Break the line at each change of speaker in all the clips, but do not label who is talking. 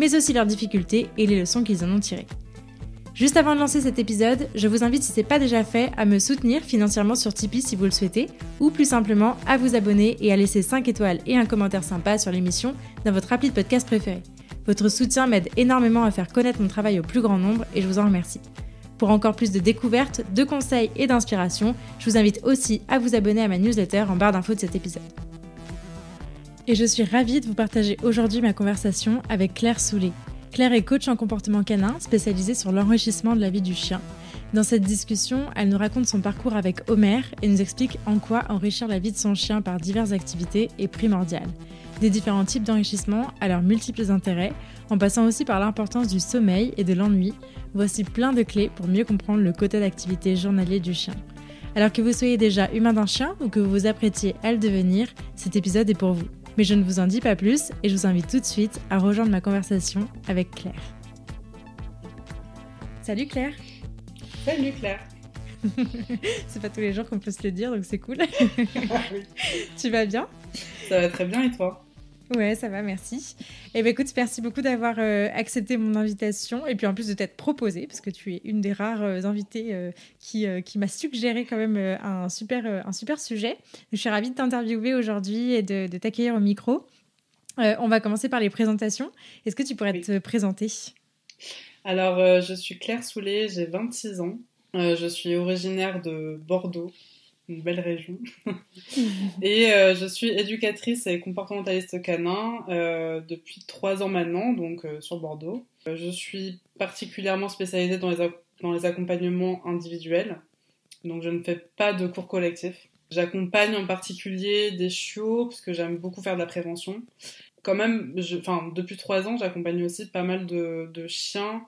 mais aussi leurs difficultés et les leçons qu'ils en ont tirées. Juste avant de lancer cet épisode, je vous invite, si ce n'est pas déjà fait, à me soutenir financièrement sur Tipeee si vous le souhaitez, ou plus simplement à vous abonner et à laisser 5 étoiles et un commentaire sympa sur l'émission dans votre appli de podcast préféré. Votre soutien m'aide énormément à faire connaître mon travail au plus grand nombre et je vous en remercie. Pour encore plus de découvertes, de conseils et d'inspiration, je vous invite aussi à vous abonner à ma newsletter en barre d'infos de cet épisode et je suis ravie de vous partager aujourd'hui ma conversation avec Claire Soulet. Claire est coach en comportement canin spécialisée sur l'enrichissement de la vie du chien. Dans cette discussion, elle nous raconte son parcours avec Homer et nous explique en quoi enrichir la vie de son chien par diverses activités est primordial. Des différents types d'enrichissement à leurs multiples intérêts, en passant aussi par l'importance du sommeil et de l'ennui, voici plein de clés pour mieux comprendre le côté d'activité journalier du chien. Alors que vous soyez déjà humain d'un chien ou que vous vous apprêtiez à le devenir, cet épisode est pour vous. Mais je ne vous en dis pas plus et je vous invite tout de suite à rejoindre ma conversation avec Claire. Salut Claire.
Salut Claire.
C'est pas tous les jours qu'on peut se le dire, donc c'est cool. Tu vas bien?
Ça va très bien et toi?
Ouais, ça va, merci. Eh ben écoute, merci beaucoup d'avoir euh, accepté mon invitation et puis en plus de t'être proposée, parce que tu es une des rares euh, invitées euh, qui, qui m'a suggéré quand même un, super, un super sujet. Je suis ravie de t'interviewer aujourd'hui et de, de t'accueillir au micro. on va commencer par les présentations. Est-ce que tu pourrais te présenter?
Alors, je suis Claire Soulet, j'ai 26 ans. je suis originaire de Bordeaux, une belle région. et euh, je suis éducatrice et comportementaliste canin euh, depuis trois ans maintenant, donc euh, sur Bordeaux. je suis particulièrement spécialisée dans les, dans les accompagnements individuels, donc je ne fais pas de cours collectifs. J'accompagne en particulier des chiots, parce que j'aime beaucoup faire de la prévention. Quand même, je, depuis trois ans, j'accompagne aussi pas mal de, de chiens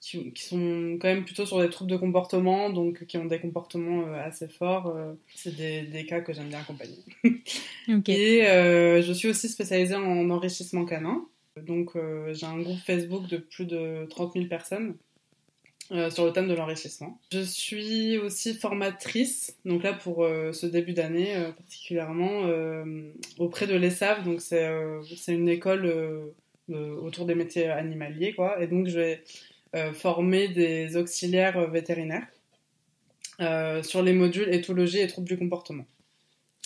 qui, sont quand même plutôt sur des troubles de comportement, donc qui ont des comportements euh, assez forts. Euh, c'est des, des, cas que j'aime bien accompagner. Et euh, je suis aussi spécialisée en enrichissement canin. Donc j'ai un groupe Facebook de plus de 30 000 personnes sur le thème de l'enrichissement. Je suis aussi formatrice, donc là pour ce début d'année particulièrement, auprès de l'ESAV, donc c'est une école autour des métiers animaliers, quoi. Et donc je vais former des auxiliaires vétérinaires euh, sur les modules éthologie et troubles du comportement.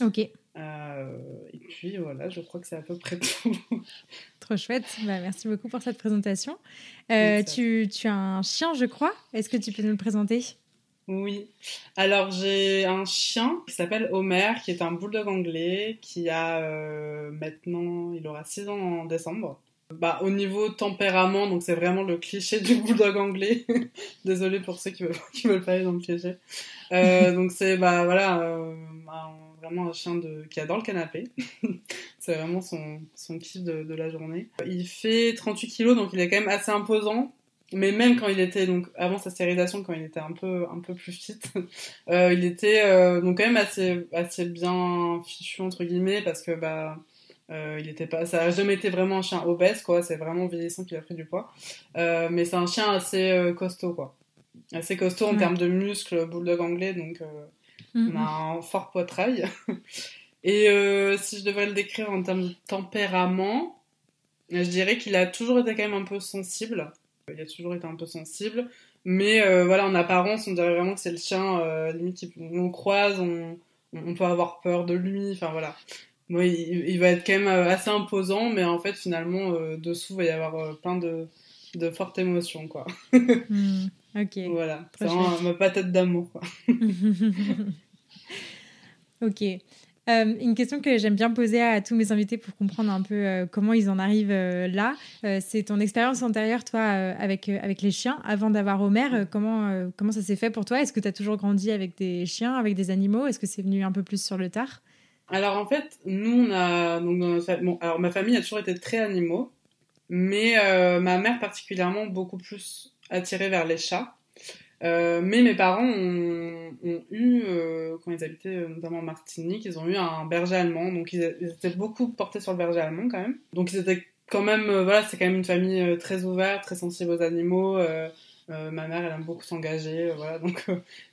Ok.
Euh, et puis voilà, je crois que c'est à peu près tout.
Trop chouette. Bah, merci beaucoup pour cette présentation. tu, tu, as un chien, je crois. Est-ce que tu peux nous le présenter?
Oui. Alors j'ai un chien qui s'appelle Homer, qui est un bulldog anglais, qui a maintenant, il aura 6 ans en décembre bah, au niveau tempérament, donc c'est vraiment le cliché du bulldog anglais. Désolée pour ceux qui veulent, qui veulent pas aller dans le cliché. Euh, donc c'est bah voilà euh, vraiment un chien de, qui adore le canapé. c'est vraiment son, son kiff de, la journée. Il fait 38 kilos, donc il est quand même assez imposant. Mais même quand il était donc avant sa stérilisation, quand il était un peu un peu plus fit, euh, il était donc quand même assez assez bien fichu entre guillemets parce que bah euh, il était pas, ça a jamais été vraiment un chien obèse, quoi. C'est vraiment vieillissant qu'il a pris du poids. Euh, mais c'est un chien assez euh, costaud, quoi. Assez costaud en termes de muscles, bulldog anglais, donc on a un fort poitrail. Et si je devrais le décrire en termes de tempérament, je dirais qu'il a toujours été quand même un peu sensible. Il a toujours été un peu sensible. Mais voilà, en apparence, on dirait vraiment que c'est le chien, limite, on croise, on, on peut avoir peur de lui. Enfin voilà. Oui, il, va être quand même euh, assez imposant, mais en fait, finalement, euh, dessous, il va y avoir euh, plein de, de fortes émotions, quoi.
Hmm, ok.
Voilà, c'est vraiment ma patate d'amour, quoi.
ok. une question que j'aime bien poser à, tous mes invités pour comprendre un peu comment ils en arrivent là, c'est ton expérience antérieure, toi, avec, avec les chiens, avant d'avoir Homer. comment, comment ça s'est fait pour toi? Est-ce que tu as toujours grandi avec des chiens, avec des animaux? Est-ce que c'est venu un peu plus sur le tard?
Alors en fait, nous on a alors ma famille a toujours été très animaux. mais ma mère particulièrement beaucoup plus attirée vers les chats. Euh, mais mes parents ont, eu, euh, quand ils habitaient euh, notamment en Martinique, ils ont eu un berger allemand, donc ils, étaient beaucoup portés sur le berger allemand quand même. Donc ils étaient quand même, voilà, c'est quand même une famille très ouverte, très sensible aux animaux. Ma mère, elle aime beaucoup s'engager, voilà, donc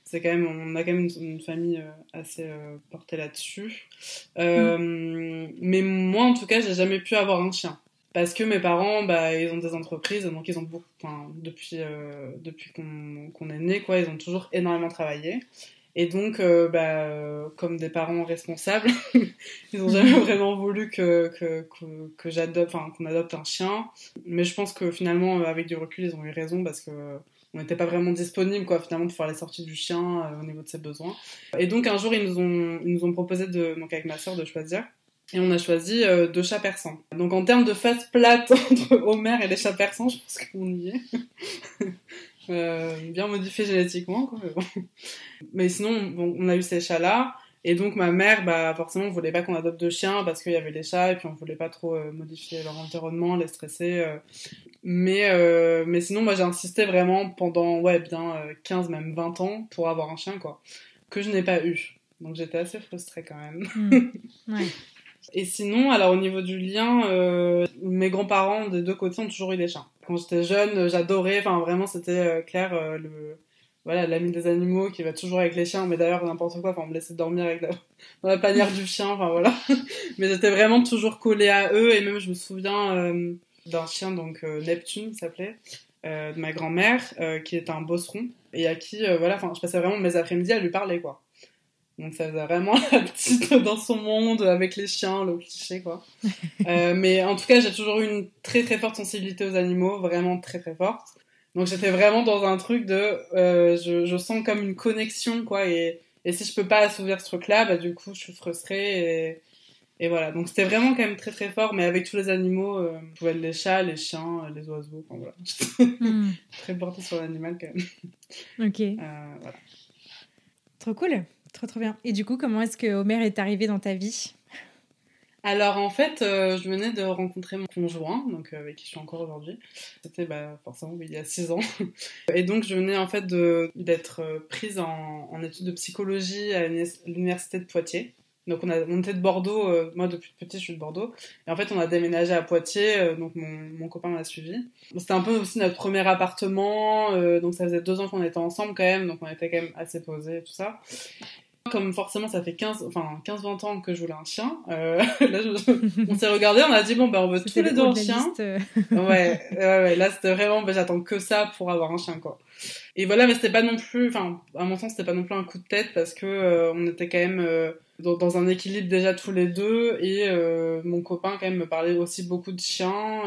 c'est quand même, on a quand même une, famille assez portée là-dessus. Mais moi, en tout cas, j'ai jamais pu avoir un chien parce que mes parents, bah, ils ont des entreprises, donc ils ont beaucoup, enfin, depuis, euh, depuis qu'on est né, quoi, ils ont toujours énormément travaillé. Et donc, euh, bah, comme des parents responsables, ils ont jamais vraiment voulu que, que, que, que j'adopte, enfin, qu'on adopte un chien. Mais je pense que finalement, avec du recul, ils ont eu raison parce que on n'était pas vraiment disponible, quoi, finalement, pour faire les sorties du chien euh, au niveau de ses besoins. Et donc, un jour, ils nous ont, ils nous ont proposé de, donc avec ma sœur, de choisir. Et on a choisi euh, deux chats persans. Donc en termes de face plate entre Homer et les chats persans, je pense qu'on y est. bien modifié génétiquement, quoi. Mais, sinon, on a eu ces chats-là. Et donc ma mère, bah forcément, on voulait pas qu'on adopte deux chiens parce qu'il y avait les chats et puis on voulait pas trop euh, modifier leur environnement, les stresser. Euh. Mais euh, mais sinon, moi j'ai insisté vraiment pendant ouais bien 15 même 20 ans pour avoir un chien quoi, que je n'ai pas eu. Donc j'étais assez frustrée quand même.
Ouais.
Et sinon, alors au niveau du lien, euh, mes grands-parents des deux côtés ont toujours eu des chiens. Quand j'étais jeune, j'adorais, enfin vraiment c'était euh, clair, euh, le voilà l'ami des animaux qui va toujours avec les chiens, mais d'ailleurs n'importe quoi, enfin on me laissait dormir avec la... dans la panière du chien, enfin voilà. mais j'étais vraiment toujours collée à eux et même je me souviens euh, d'un chien donc Neptune s'appelait. de ma grand-mère qui est un bosseron et à qui voilà enfin je passais vraiment mes après-midi à lui parler quoi donc ça faisait vraiment la petite dans son monde avec les chiens, le cliché quoi. euh, mais en tout cas, j'ai toujours eu une très très forte sensibilité aux animaux, vraiment très très forte. Donc j'étais vraiment dans un truc de, euh, je, je, sens comme une connexion quoi. Et, et si je peux pas assouvir ce truc-là, bah du coup je suis frustrée et, et voilà. Donc c'était vraiment quand même très très fort, mais avec tous les animaux, euh, pouvait être les chats, les chiens, les oiseaux, enfin voilà. Hmm. très porté sur l'animal quand même.
Ok. Euh, voilà. Trop cool. Trop trop bien. Et du coup, comment est-ce que Homer est arrivé dans ta vie?
Alors en fait, euh, je venais de rencontrer mon conjoint, donc euh, avec qui je suis encore aujourd'hui. C'était bah, forcément il y a six ans. Et donc je venais en fait d'être euh, prise en, en, études de psychologie à l'université de Poitiers. Donc on, a, on était de Bordeaux, moi depuis petit je suis de Bordeaux, et en fait on a déménagé à Poitiers, donc mon, mon copain m'a suivi. C'était un peu aussi notre premier appartement, donc ça faisait deux ans qu'on était ensemble quand même, donc on était quand même assez posés et tout ça comme forcément ça fait 15, enfin 15-20 ans que je voulais un chien, euh, là on s'est regardé, on a dit bon ben on veut tous les deux un chien. Euh. ouais, ouais, là c'était vraiment ben, j'attends que ça pour avoir un chien quoi. Et voilà, mais c'était pas non plus, enfin à mon sens c'était pas non plus un coup de tête parce que euh, on était quand même dans, un équilibre déjà tous les deux et mon copain quand même me parlait aussi beaucoup de chiens.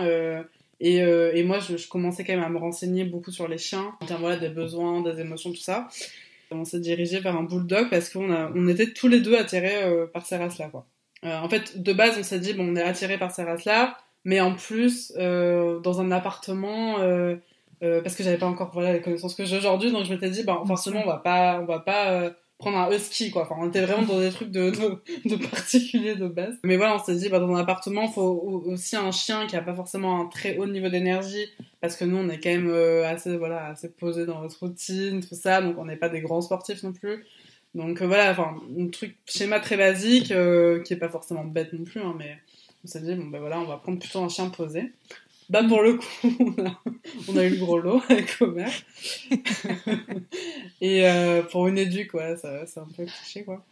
Et, et, moi, je, je, commençais quand même à me renseigner beaucoup sur les chiens, en termes voilà, des besoins, des émotions, tout ça on s'est dirigé vers un bulldog parce qu'on on était tous les deux attirés euh, par ces races-là. Quoi. Euh, en fait, de base, on s'est dit, bon, on est attirés par ces races-là, mais en plus, euh, dans un appartement, parce que j'avais pas encore voilà, les connaissances que j'ai aujourd'hui, donc je m'étais dit, ben, forcément, on va pas, on va pas prendre un husky quoi. Enfin on était vraiment dans des trucs de, de, particuliers de base. Mais voilà on s'est dit bah dans un appartement faut aussi un chien qui a pas forcément un très haut niveau d'énergie parce que nous on est quand même euh, assez voilà assez posé dans notre routine tout ça donc on n'est pas des grands sportifs non plus. Donc euh, voilà enfin un truc schéma très basique euh, qui est pas forcément bête non plus hein, mais on s'est dit bon ben voilà on va prendre plutôt un chien posé bah pour le coup, on a, eu le gros lot avec Homer. et euh, pour une éduque, quoi, ça, c'est un peu cliché, quoi.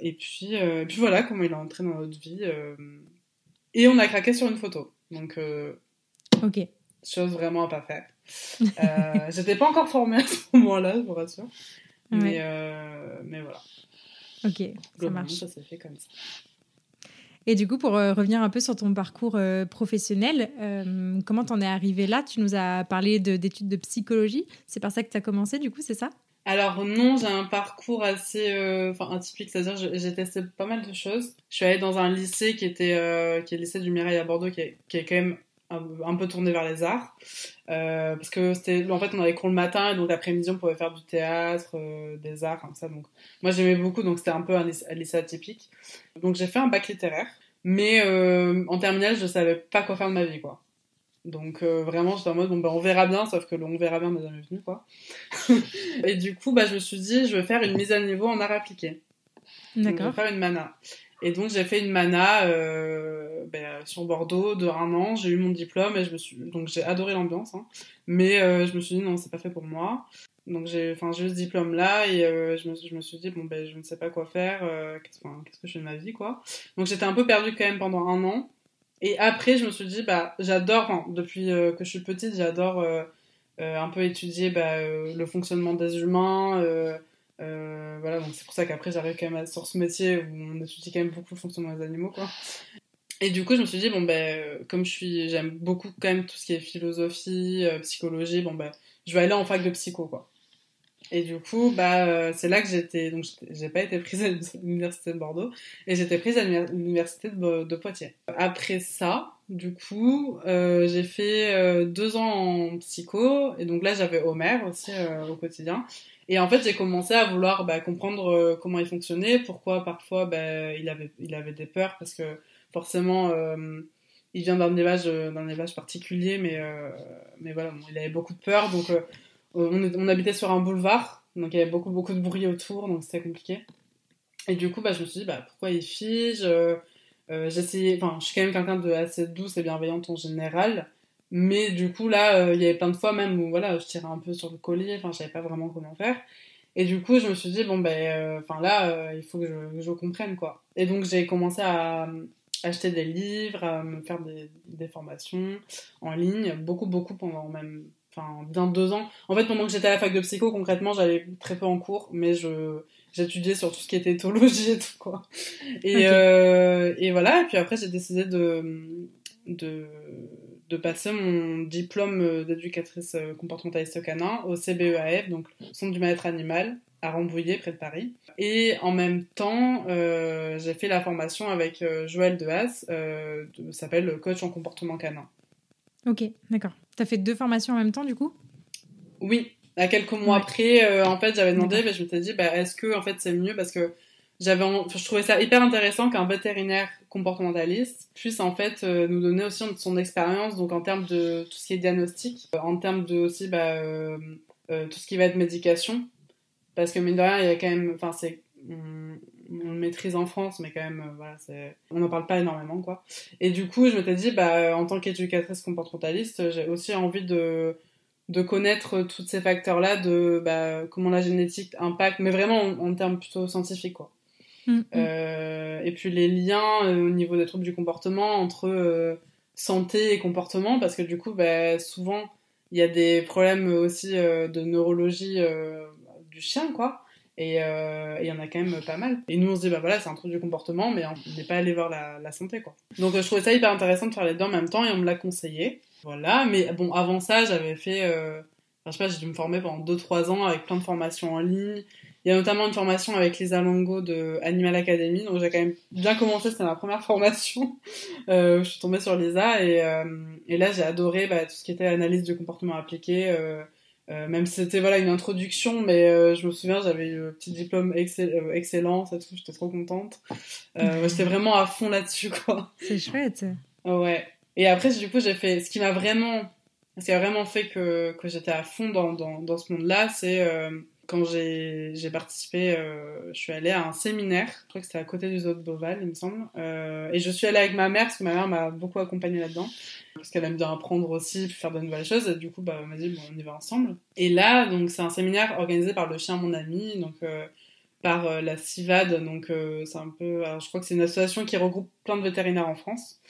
Et puis, euh, puis voilà comment il est entré dans notre vie. Euh, et on a craqué sur une photo. Donc,
ok.
Chose vraiment à pas faire. j'étais pas encore formée à ce moment-là, je vous rassure. Mais, mais voilà.
Ok, ça marche.
Ça s'est fait comme ça.
Et du coup, pour euh, revenir un peu sur ton parcours euh, professionnel, euh, comment t'en es arrivé là? Tu nous as parlé d'études de, psychologie. C'est par ça que tu as commencé, du coup, c'est ça?
Alors non, j'ai un parcours assez enfin atypique, c'est-à-dire j'ai testé pas mal de choses. Je suis allée dans un lycée qui était qui est le lycée du Mirail à Bordeaux, qui est quand même un, peu tourné vers les arts, parce que c'était en fait on avait cours le matin et donc l'après-midi on pouvait faire du théâtre, des arts comme ça. Donc moi j'aimais beaucoup, donc c'était un peu un lycée atypique. Donc j'ai fait un bac littéraire, mais euh, en terminale, je savais pas quoi faire de ma vie, quoi. Donc vraiment, j'étais en mode, bon, ben, on verra bien, sauf que le on verra bien n'est jamais venu, quoi. et du coup, bah, je me suis dit, je vais faire une mise à niveau en art appliqué. D'accord. Je vais faire une mana. Et donc j'ai fait une mana euh, ben, sur Bordeaux de un an. J'ai eu mon diplôme et je me suis donc j'ai adoré l'ambiance. Hein. Mais euh, je me suis dit non, c'est pas fait pour moi. Donc j'ai enfin j'ai eu ce diplôme là et euh, je, me, je me suis dit bon ben je ne sais pas quoi faire. qu'est-ce, que je fais de ma vie quoi. Donc j'étais un peu perdue quand même pendant un an. Et après je me suis dit bah j'adore. depuis que je suis petite j'adore un peu étudier bah, le fonctionnement des humains. Euh, voilà, donc c'est pour ça qu'après j'arrive quand même sur ce métier où on étudie quand même beaucoup le fonctionnement des animaux, quoi. Et du coup, je me suis dit, bon, ben, comme je suis, j'aime beaucoup quand même tout ce qui est philosophie, euh, psychologie, bon, ben, je vais aller en fac de psycho, quoi. Et du coup, bah, euh, c'est là que j'étais, donc j'ai pas été prise à l'université de Bordeaux, et j'étais prise à l'université de, Poitiers. Après ça, du coup, j'ai fait deux ans en psycho, et donc là j'avais Homer aussi au quotidien. Et en fait, j'ai commencé à vouloir bah, comprendre euh, comment il fonctionnait, pourquoi parfois bah, il, avait, des peurs, parce que forcément, euh, il vient d'un élevage, élevage particulier, mais, euh, voilà, il avait beaucoup de peur. Donc, on, habitait sur un boulevard, donc il y avait beaucoup, de bruit autour, donc c'était compliqué. Et du coup, bah, je me suis dit, pourquoi il fige J'essayais, enfin, je suis quand même quelqu'un de assez douce et bienveillante en général. Mais du coup, là, euh, il y avait plein de fois même où voilà, je tirais un peu sur le collier, enfin, je savais pas vraiment comment faire. Et du coup, je me suis dit, bon, ben, euh, enfin là, euh, il faut que je, je, comprenne, quoi. Et donc, j'ai commencé à acheter des livres, à me faire des, des, formations en ligne, beaucoup, beaucoup pendant même, enfin, bien deux ans. En fait, pendant que j'étais à la fac de psycho, concrètement, j'allais très peu en cours, mais je j'étudiais sur tout ce qui était éthologie et tout, quoi. Et, et voilà, et puis après, j'ai décidé de, de de passer mon diplôme d'éducatrice comportementaliste canin au CBEAF, donc Centre du mal-être animal, à Rambouillet, près de Paris. Et en même temps, euh, j'ai fait la formation avec euh, Joël Dehaas, euh, s'appelle coach en comportement canin.
Ok, d'accord. Tu as fait deux formations en même temps, du coup?
Oui. À quelques mois après, euh, en fait, j'avais demandé, bah, je me suis dit, bah, est-ce que en fait, c'est mieux? Parce que j'avais je trouvais ça hyper intéressant qu'un vétérinaire comportementaliste puisse en fait euh, nous donner aussi son expérience donc en termes de tout ce qui est diagnostic euh, en termes de aussi bah, euh, tout ce qui va être médication. Parce que mine de rien il y a quand même enfin c'est on, le maîtrise en France mais quand même voilà on n'en parle pas énormément quoi. Et du coup je m'étais dit bah en tant qu'éducatrice comportementaliste j'ai aussi envie de de connaître tous ces facteurs là de bah, comment la génétique impacte mais vraiment en, en termes plutôt scientifiques quoi Mm, mm. Euh, et puis les liens euh, au niveau des troubles du comportement entre euh, santé et comportement, parce que du coup, bah, souvent, il y a des problèmes aussi de neurologie du chien, quoi. Et il y en a quand même pas mal. Et nous, on se dit, bah voilà, c'est un trouble du comportement, mais on n'est pas allé voir la, santé, quoi. Donc je trouvais ça hyper intéressant de faire les deux en même temps, et on me l'a conseillé. Voilà, mais bon, avant ça, j'avais fait... Enfin, je sais pas, j'ai dû me former pendant 2-3 ans avec plein de formations en ligne. Il y a notamment une formation avec Lisa Longo de Animal Academy, donc j'ai quand même bien commencé, c'était ma première formation. Euh, je suis tombée sur Lisa et, euh, et là j'ai adoré bah, tout ce qui était analyse du comportement appliqué. Euh, même si c'était voilà une introduction, mais je me souviens j'avais eu un petit diplôme excell excellent, ça j'étais trop contente. j'étais vraiment à fond là-dessus quoi.
C'est chouette.
Ouais. Et après du coup j'ai fait ce qui m'a vraiment, ce qui a vraiment fait que que j'étais à fond dans dans, dans ce monde-là, c'est quand j'ai participé, euh, je suis allée à un séminaire, je crois que c'était à côté du zoo de Beauval, il me semble. Euh, et je suis allée avec ma mère, parce que ma mère m'a beaucoup accompagnée là-dedans, parce qu'elle aime bien apprendre aussi, faire de nouvelles choses, et du coup, bah, elle m'a dit, bon, on y va ensemble. Et là, donc, c'est un séminaire organisé par le chien Mon Ami, donc euh, par la CIVAD, donc c'est un peu, je crois que c'est une association qui regroupe plein de vétérinaires en France.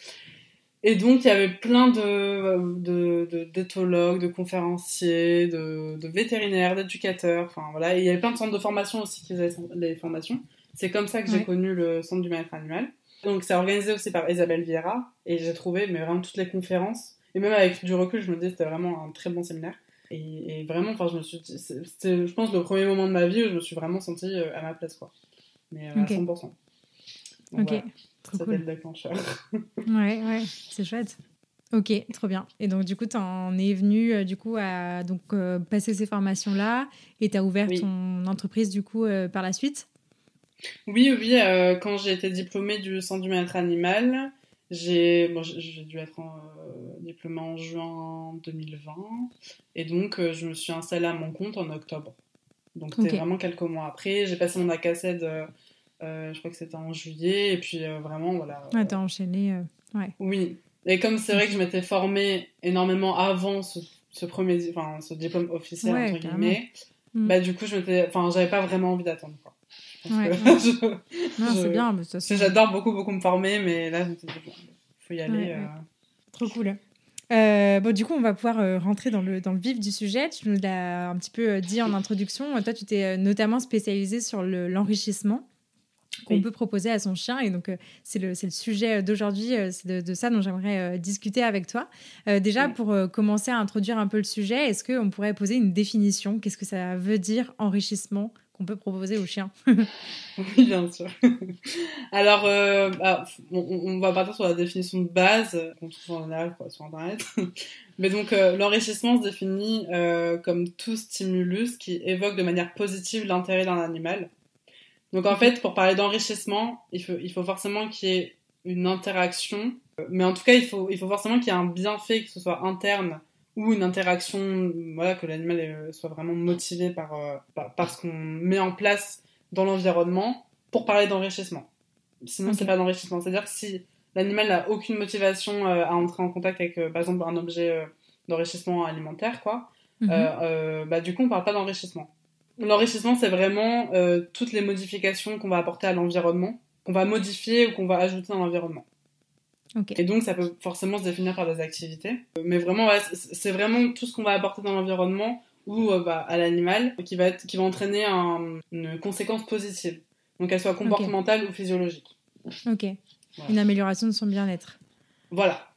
Et donc, il y avait plein de, de, d'éthologues, de, conférenciers, de, de vétérinaires, d'éducateurs. Enfin, voilà. Et il y avait plein de centres de formation aussi qui faisaient les formations. C'est comme ça que j'ai connu le centre du bien-être animal. Donc, c'est organisé aussi par Isabelle Vieira. Et j'ai trouvé, mais vraiment, toutes les conférences. Et même avec du recul, je me dis c'était vraiment un très bon séminaire. Et, vraiment, enfin, je me suis c'était, je pense, le premier moment de ma vie où je me suis vraiment sentie euh, à ma place, quoi. Mais euh, à 100%. ok.
Trop cool. déclencheur. ouais, ouais, c'est chouette. Ok, trop bien. Et donc, du coup, tu en es venu euh, du coup, à donc, euh, passer ces formations-là et tu as ouvert ton entreprise du coup euh, par la suite?
Oui, oui. quand j'ai été diplômée du Centre du bien-être animal, j'ai bon, dû être en, diplômée en juin 2020 et donc je me suis installée à mon compte en octobre. Donc c'était vraiment quelques mois après. J'ai passé mon ACACED, je crois que c'était en juillet et puis vraiment voilà.
Ouais, t'as enchaîné. ouais.
Oui. Et comme c'est vrai que je m'étais formée énormément avant ce, ce premier, enfin ce diplôme officiel entre guillemets, mm. bah du coup je m'étais, enfin j'avais pas vraiment envie d'attendre quoi.
Ouais. non, c'est bien. Mais
J'adore beaucoup, beaucoup me former, mais là, il faut y aller. Euh.
Trop cool. Euh, bon, du coup, on va pouvoir euh, rentrer dans le, dans le vif du sujet. Tu nous l'as un petit peu dit en introduction. Toi, tu t'es notamment spécialisé sur l'enrichissement qu'on peut proposer à son chien. Et donc, c'est le, le, sujet d'aujourd'hui. c'est de, ça dont j'aimerais discuter avec toi. déjà, pour commencer à introduire un peu le sujet, est-ce qu'on pourrait poser une définition? Qu'est-ce que ça veut dire enrichissement qu'on peut proposer aux chiens
Oui, bien sûr. Alors, euh, bah, on, va partir sur la définition de base qu'on trouve en général sur Internet. Mais donc, euh, l'enrichissement se définit euh, comme tout stimulus qui évoque de manière positive l'intérêt d'un animal. Donc, en fait, pour parler d'enrichissement, il faut, il faut forcément qu'il y ait une interaction. Mais en tout cas, il faut, il faut forcément qu'il y ait un bienfait, que ce soit interne ou une interaction, voilà, que l'animal euh, soit vraiment motivé par, euh, par, ce qu'on met en place dans l'environnement pour parler d'enrichissement. Sinon, c'est pas d'enrichissement. C'est-à-dire que si l'animal n'a aucune motivation euh, à entrer en contact avec, par exemple, un objet d'enrichissement alimentaire, quoi, mhm. bah, du coup, on parle pas d'enrichissement. L'enrichissement, c'est vraiment toutes les modifications qu'on va apporter à l'environnement, qu'on va modifier ou qu'on va ajouter dans l'environnement. Et donc, ça peut forcément se définir par des activités. Mais vraiment, c'est vraiment tout ce qu'on va apporter dans l'environnement ou euh, bah, à l'animal qui va, qui va entraîner une conséquence positive. Donc, qu'elle soit comportementale ou physiologique.
Ok. Une amélioration de son bien-être.
Voilà.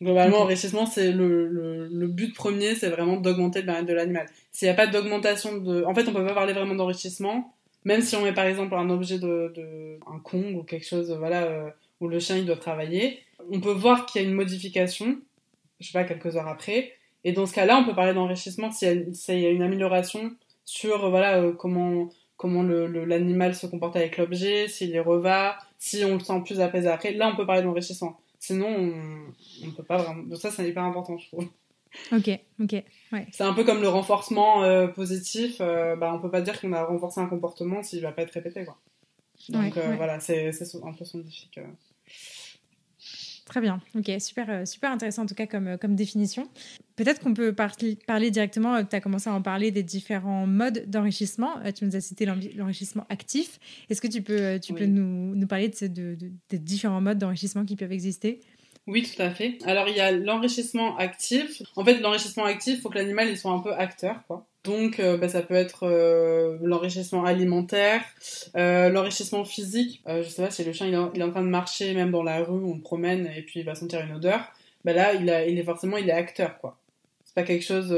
Globalement, enrichissement, c'est le, le, but premier, c'est vraiment d'augmenter le bien-être de l'animal. S'il n'y a pas d'augmentation de... En fait, on peut pas parler vraiment d'enrichissement, même si on met par exemple un objet de... un Kong ou quelque chose, voilà... Euh, où le chien il doit travailler, on peut voir qu'il y a une modification, je sais pas, quelques heures après. Et dans ce cas-là, on peut parler d'enrichissement s'il y, a une amélioration sur voilà euh, comment comment l'animal se comporte avec l'objet, s'il est reva, si on le sent plus apaisé après. Là, on peut parler d'enrichissement. Sinon, on ne peut pas vraiment. Donc ça, c'est hyper important, je trouve.
Ok, ok. Ouais.
C'est un peu comme le renforcement euh, positif. Euh, bah, on peut pas dire qu'on a renforcé un comportement s'il va pas être répété. Quoi. Donc euh, voilà, c'est un peu scientifique.
Très bien, ok, super, euh, super intéressant en tout cas comme, comme définition. Peut-être qu'on peut, parler directement, tu as commencé à en parler des différents modes d'enrichissement. Tu nous as cité l'enrichissement actif. Est-ce que tu peux, tu peux nous, nous parler de, de, des différents modes d'enrichissement qui peuvent exister?
Oui, tout à fait. Alors, il y a l'enrichissement actif. En fait, l'enrichissement actif, il faut que l'animal il soit un peu acteur, quoi. Donc, euh, bah, ça peut être euh, l'enrichissement alimentaire, euh, l'enrichissement physique. je sais pas si le chien il est, en train de marcher, même dans la rue, on le promène et puis il va sentir une odeur. Bah là, il, a, il est forcément il est acteur, quoi. C'est pas quelque chose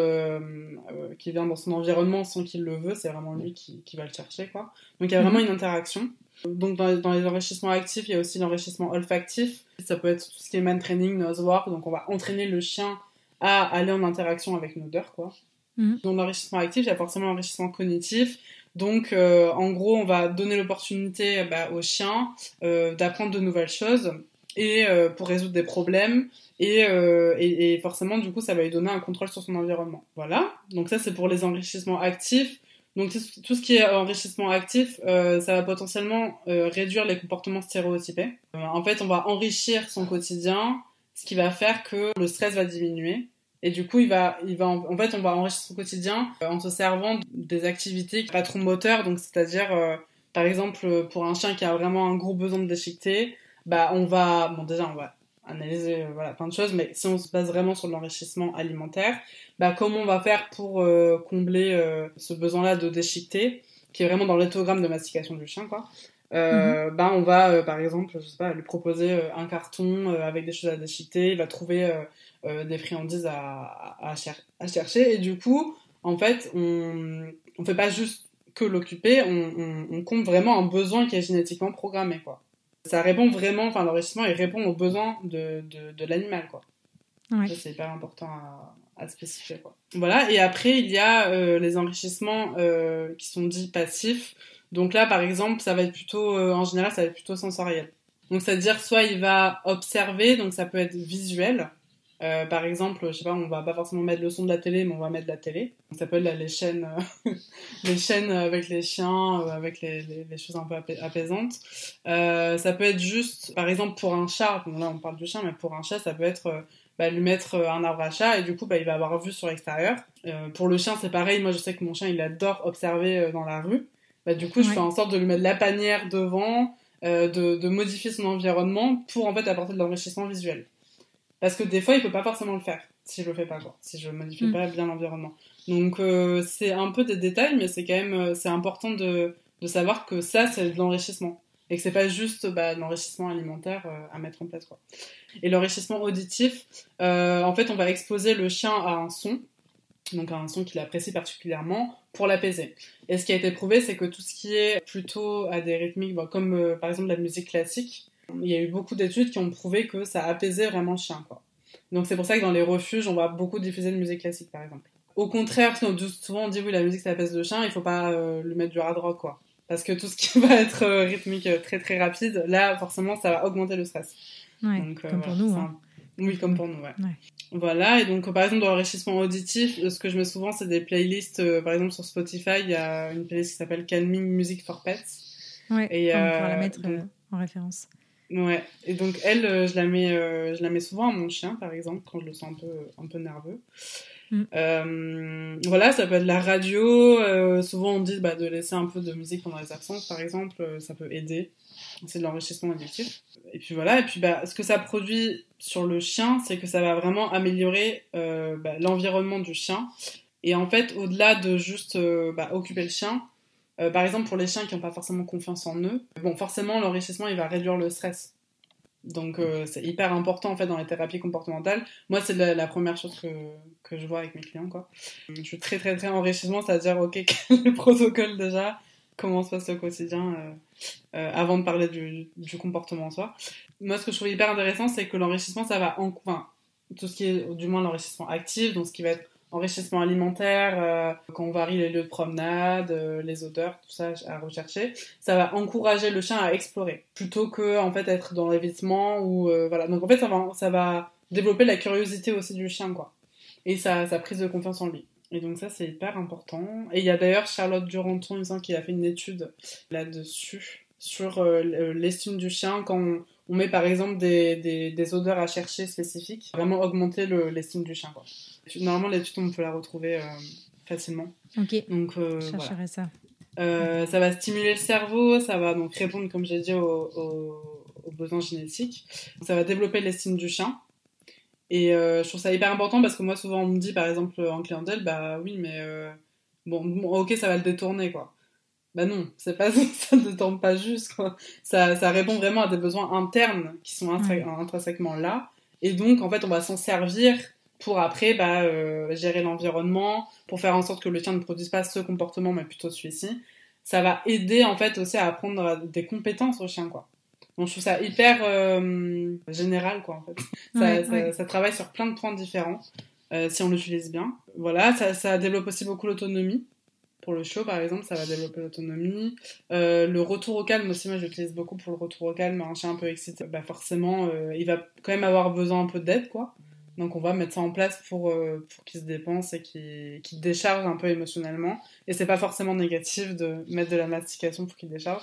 qui vient dans son environnement sans qu'il le veut, c'est vraiment lui qui, qui, va le chercher, quoi. Donc, il y a vraiment mhm. une interaction. Donc dans, les enrichissements actifs, il y a aussi l'enrichissement olfactif. Ça peut être tout ce qui est man training, nose work. Donc on va entraîner le chien à aller en interaction avec une odeur, quoi. Mhm. Dans l'enrichissement actif, il y a forcément l'enrichissement cognitif. Donc euh, en gros, on va donner l'opportunité bah, au chien euh, d'apprendre de nouvelles choses et euh, pour résoudre des problèmes. Et, et, et forcément, du coup, ça va lui donner un contrôle sur son environnement. Voilà. Donc ça, c'est pour les enrichissements actifs. Donc tout ce qui est enrichissement actif, euh, ça va potentiellement euh, réduire les comportements stéréotypés. Euh, en fait, on va enrichir son quotidien, ce qui va faire que le stress va diminuer. Et du coup, il va, il va, en fait, on va enrichir son quotidien en se servant des activités pas trop moteurs, donc c'est-à-dire, par exemple, pour un chien qui a vraiment un gros besoin de déchiqueter, bah, on va, bon, déjà, on va analyser voilà plein de choses mais si on se base vraiment sur l'enrichissement alimentaire bah comment on va faire pour euh, combler euh, ce besoin-là de déchiqueter qui est vraiment dans l'éthogramme de mastication du chien quoi euh, mhm. bah on va par exemple je sais pas lui proposer un carton avec des choses à déchiqueter il va trouver des friandises à, à, à, chercher et du coup en fait on on fait pas juste que l'occuper on, on, on compte vraiment un besoin qui est génétiquement programmé quoi ça répond vraiment, enfin l'enrichissement, il répond aux besoins de, de, de l'animal, quoi. C'est hyper important à, à, spécifier, quoi. Voilà, et après, il y a euh, les enrichissements euh, qui sont dits passifs. Donc là, par exemple, ça va être plutôt, euh, en général, ça va être plutôt sensoriel. Donc, c'est-à-dire, soit il va observer, donc ça peut être visuel. Euh, par exemple, je sais pas, on va pas forcément mettre le son de la télé, mais on va mettre la télé. Ça peut être là, les chaînes, euh, les chaînes avec les chiens, euh, avec les, les, les, choses un peu apaisantes. Euh, ça peut être juste, par exemple, pour un chat. Bon, là, on parle du chien, mais pour un chat, ça peut être bah, lui mettre un arbre à chat et du coup, bah, il va avoir vue sur l'extérieur. pour le chien, c'est pareil. Moi, je sais que mon chien, il adore observer dans la rue. Bah, du coup, je ouais. fais en sorte de lui mettre la panière devant, de, de modifier son environnement pour en fait apporter de l'enrichissement visuel. Parce que des fois, il peut pas forcément le faire si je le fais pas, quoi. Si je modifie mm. pas bien l'environnement. Donc, euh, c'est un peu des détails, mais c'est quand même, c'est important de, de savoir que ça, c'est de l'enrichissement. Et que c'est pas juste bah, de l'enrichissement alimentaire euh, à mettre en place, quoi. Et l'enrichissement auditif, euh, en fait, on va exposer le chien à un son, donc à un son qu'il apprécie particulièrement, pour l'apaiser. Et ce qui a été prouvé, c'est que tout ce qui est plutôt à des rythmiques, bon, comme euh, par exemple la musique classique, il y a eu beaucoup d'études qui ont prouvé que ça apaisait vraiment le chien, quoi. Donc c'est pour ça que dans les refuges, on va beaucoup diffuser de musique classique, par exemple. Au contraire, souvent on dit oui, la musique ça apaise le chien, il faut pas euh, lui mettre du hard rock, quoi. Parce que tout ce qui va être euh, rythmique euh, très très rapide, là, forcément, ça va augmenter le stress.
Ouais, donc, comme pour nous. Hein.
Oui, comme pour nous, ouais. ouais. Voilà, et donc par exemple dans l'enrichissement auditif, ce que je mets souvent, c'est des playlists. par exemple sur Spotify, il y a une playlist qui s'appelle Calming Music for Pets.
Ouais, et, on pourra la mettre donc... en référence.
Ouais, et donc elle, euh, je, la mets, euh, je la mets souvent à mon chien, par exemple, quand je le sens un peu, un peu nerveux. Mm. Euh, voilà, ça peut être la radio. Souvent, on dit bah, de laisser un peu de musique pendant les absences, par exemple, ça peut aider. C'est de l'enrichissement auditif. Et puis voilà, et puis bah, ce que ça produit sur le chien, c'est que ça va vraiment améliorer bah, l'environnement du chien. Et en fait, au-delà de juste bah, occuper le chien, euh, par exemple, pour les chiens qui n'ont pas forcément confiance en eux, bon, forcément, l'enrichissement, il va réduire le stress. Donc, euh, c'est hyper important, en fait, dans les thérapies comportementales. Moi, c'est la, première chose que, que je vois avec mes clients, quoi. Je suis très, très, très enrichissement, c'est-à-dire, OK, le protocole déjà, comment se passe le quotidien, euh, avant de parler du, du, comportement en soi? Moi, ce que je trouve hyper intéressant, c'est que l'enrichissement, ça va, en, enfin, tout ce qui est, du moins, l'enrichissement actif, donc ce qui va être enrichissement alimentaire, euh, quand on varie les lieux de promenade, euh, les odeurs, tout ça à rechercher, ça va encourager le chien à explorer plutôt que en fait être dans l'évitement ou euh, voilà. Donc en fait ça va ça va développer la curiosité aussi du chien quoi et sa, prise de confiance en lui. Et donc ça c'est hyper important. Et il y a d'ailleurs Charlotte Duranton, il me semble, qui a fait une étude là-dessus sur l'estime du chien quand on met par exemple des, des, des, odeurs à chercher spécifiques, vraiment augmenter l'estime du chien. Quoi. Normalement, l'étude, on peut la retrouver euh, facilement.
Ok.
Donc, euh,
je chercherai
voilà.
ça.
Euh, ça va stimuler le cerveau, ça va donc répondre, comme j'ai dit, aux, aux, aux, besoins génétiques. Ça va développer l'estime du chien. Et je trouve ça hyper important parce que moi, souvent, on me dit, par exemple, en clientèle, bah oui, mais bon, bon, ok, ça va le détourner, quoi. Bah non, c'est pas ça ne tombe pas juste quoi. Ça, ça répond vraiment à des besoins internes qui sont ouais. intrinsèquement là. Et donc en fait on va s'en servir pour après bah, euh, gérer l'environnement, pour faire en sorte que le chien ne produise pas ce comportement mais plutôt celui-ci. Ça va aider en fait aussi à apprendre des compétences au chien quoi. Donc je trouve ça hyper euh, général quoi en fait. Ça,
Ouais,
ça,
ouais.
ça travaille sur plein de points différents euh, si on l'utilise bien. Voilà, ça, ça développe aussi beaucoup l'autonomie. Pour le show, par exemple, ça va développer l'autonomie. Euh, le retour au calme aussi, moi j'utilise beaucoup pour le retour au calme. Un chien un peu excité, bah forcément, euh, il va quand même avoir besoin un peu d'aide, quoi. Donc on va mettre ça en place pour, euh, pour qu'il se dépense et qu'il qu décharge un peu émotionnellement. Et c'est pas forcément négatif de mettre de la mastication pour qu'il décharge,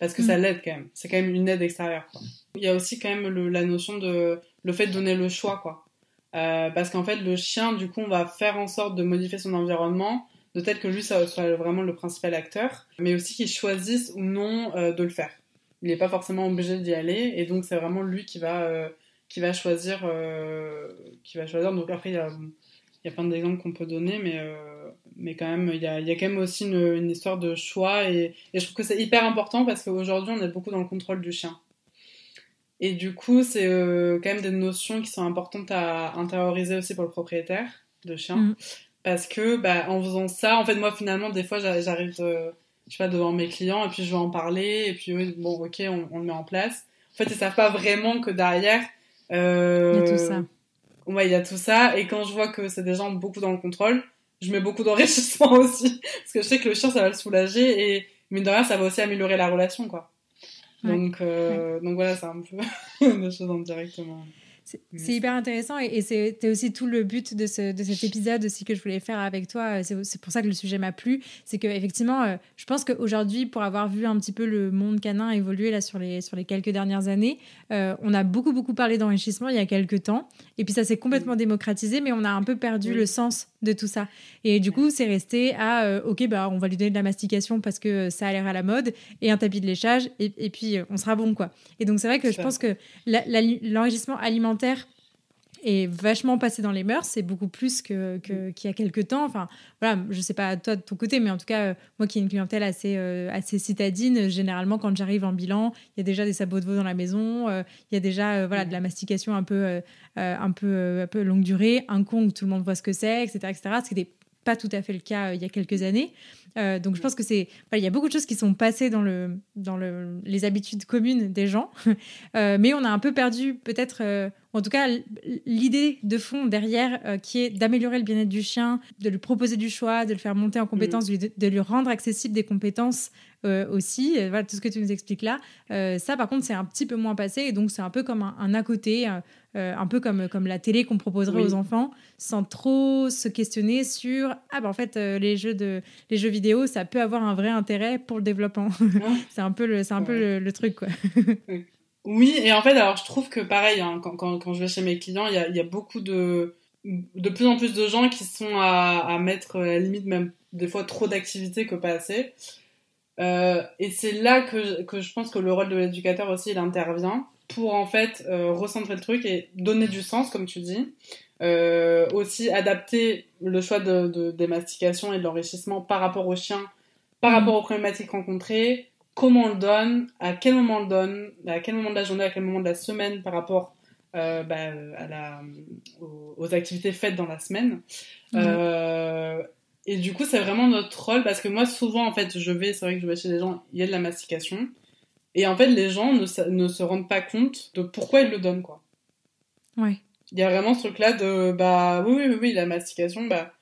parce que mmh. ça l'aide quand même. C'est quand même une aide extérieure. Quoi. Il y a aussi quand même le, la notion de le fait de donner le choix, quoi. Parce qu'en fait, le chien, du coup, on va faire en sorte de modifier son environnement de telle que lui soit vraiment le principal acteur, mais aussi qu'il choisisse ou non euh, de le faire. Il n'est pas forcément obligé d'y aller, et donc c'est vraiment lui qui va, euh, qui va choisir. Euh, qui va choisir. Donc après, il y a, plein d'exemples qu'on peut donner, mais, mais quand même, il y a, quand même aussi une, histoire de choix, et, je trouve que c'est hyper important parce qu'aujourd'hui, on est beaucoup dans le contrôle du chien. Et du coup, c'est quand même des notions qui sont importantes à intérioriser aussi pour le propriétaire de chien. Mmh parce que bah, en faisant ça, en fait, moi finalement, des fois, j'arrive, euh, je sais pas, devant mes clients et puis je vais en parler et puis oui, bon, ok, on, on, le met en place. En fait, ils savent pas vraiment que derrière,
euh, il y a tout ça.
Ouais, il y a tout ça. Et quand je vois que c'est des gens beaucoup dans le contrôle, je mets beaucoup d'enrichissement aussi, parce que je sais que le chien, ça va le soulager et mine de rien, ça va aussi améliorer la relation, quoi. Donc, donc voilà, c'est un peu des choses indirectement.
C'est hyper intéressant et, c'était aussi tout le but de, ce, de, cet épisode aussi que je voulais faire avec toi. C'est pour ça que le sujet m'a plu. C'est qu'effectivement, euh, je pense qu'aujourd'hui, pour avoir vu un petit peu le monde canin évoluer là sur les, sur les quelques dernières années, euh, on a beaucoup, beaucoup parlé d'enrichissement il y a quelques temps. Et puis ça s'est complètement démocratisé, mais on a un peu perdu le sens de tout ça. Et du coup, c'est resté à euh, OK, bah, on va lui donner de la mastication parce que ça a l'air à la mode et un tapis de léchage et, et puis on sera bon, quoi. Et donc, c'est vrai que je pense que l'enrichissement alimentaire est vachement passé dans les mœurs, c'est beaucoup plus que, qu'il y a quelques temps. Enfin, voilà, je sais pas toi de ton côté, mais en tout cas, euh, moi qui ai une clientèle assez, euh, assez citadine, généralement quand j'arrive en bilan, il y a déjà des sabots de veau dans la maison, euh, il y a déjà voilà de la mastication un peu, un peu, un peu longue durée, un con où tout le monde voit ce que c'est, etc., etc. Ce qui n'était pas tout à fait le cas il y a quelques années. Euh, donc je pense que c'est, il y a beaucoup de choses qui sont passées dans le dans le, les habitudes communes des gens, euh, mais on a un peu perdu peut-être, euh, en tout cas l'idée de fond derrière qui est d'améliorer le bien-être du chien, de lui proposer du choix, de le faire monter en compétences, mm. de, lui rendre accessible des compétences aussi. voilà tout ce que tu nous expliques là. ça par contre c'est un petit peu moins passé et donc c'est un peu comme un, un à côté. Euh, un peu comme, comme la télé qu'on proposerait aux enfants, sans trop se questionner sur ah ben en fait euh, les jeux de les jeux vidéo ça peut avoir un vrai intérêt pour le développement. c'est un peu le c'est un peu le, truc quoi.
oui et en fait alors je trouve que pareil hein, quand, quand, quand, je vais chez mes clients il y a, y a, beaucoup de de plus en plus de gens qui sont à, à mettre à la limite même des fois trop d'activités que pas assez. Euh, et c'est là que, que je pense que le rôle de l'éducateur aussi il intervient pour en fait euh, recentrer le truc et donner du sens, comme tu dis. Euh, aussi adapter le choix de, de, des mastications et de l'enrichissement par rapport aux chiens, par mm. rapport aux problématiques rencontrées, comment on le donne, à quel moment on le donne, à quel moment de la journée, à quel moment de la semaine par rapport euh, bah, à la, aux, activités faites dans la semaine. Euh, et du coup, c'est vraiment notre rôle parce que moi, souvent, en fait, je vais, c'est vrai que je vais chez les gens, il y a de la mastication. Et en fait, les gens ne, ne se rendent pas compte de pourquoi ils le donnent, quoi.
Ouais.
Il y a vraiment ce truc-là de, bah, oui, oui, oui, la mastication, bah.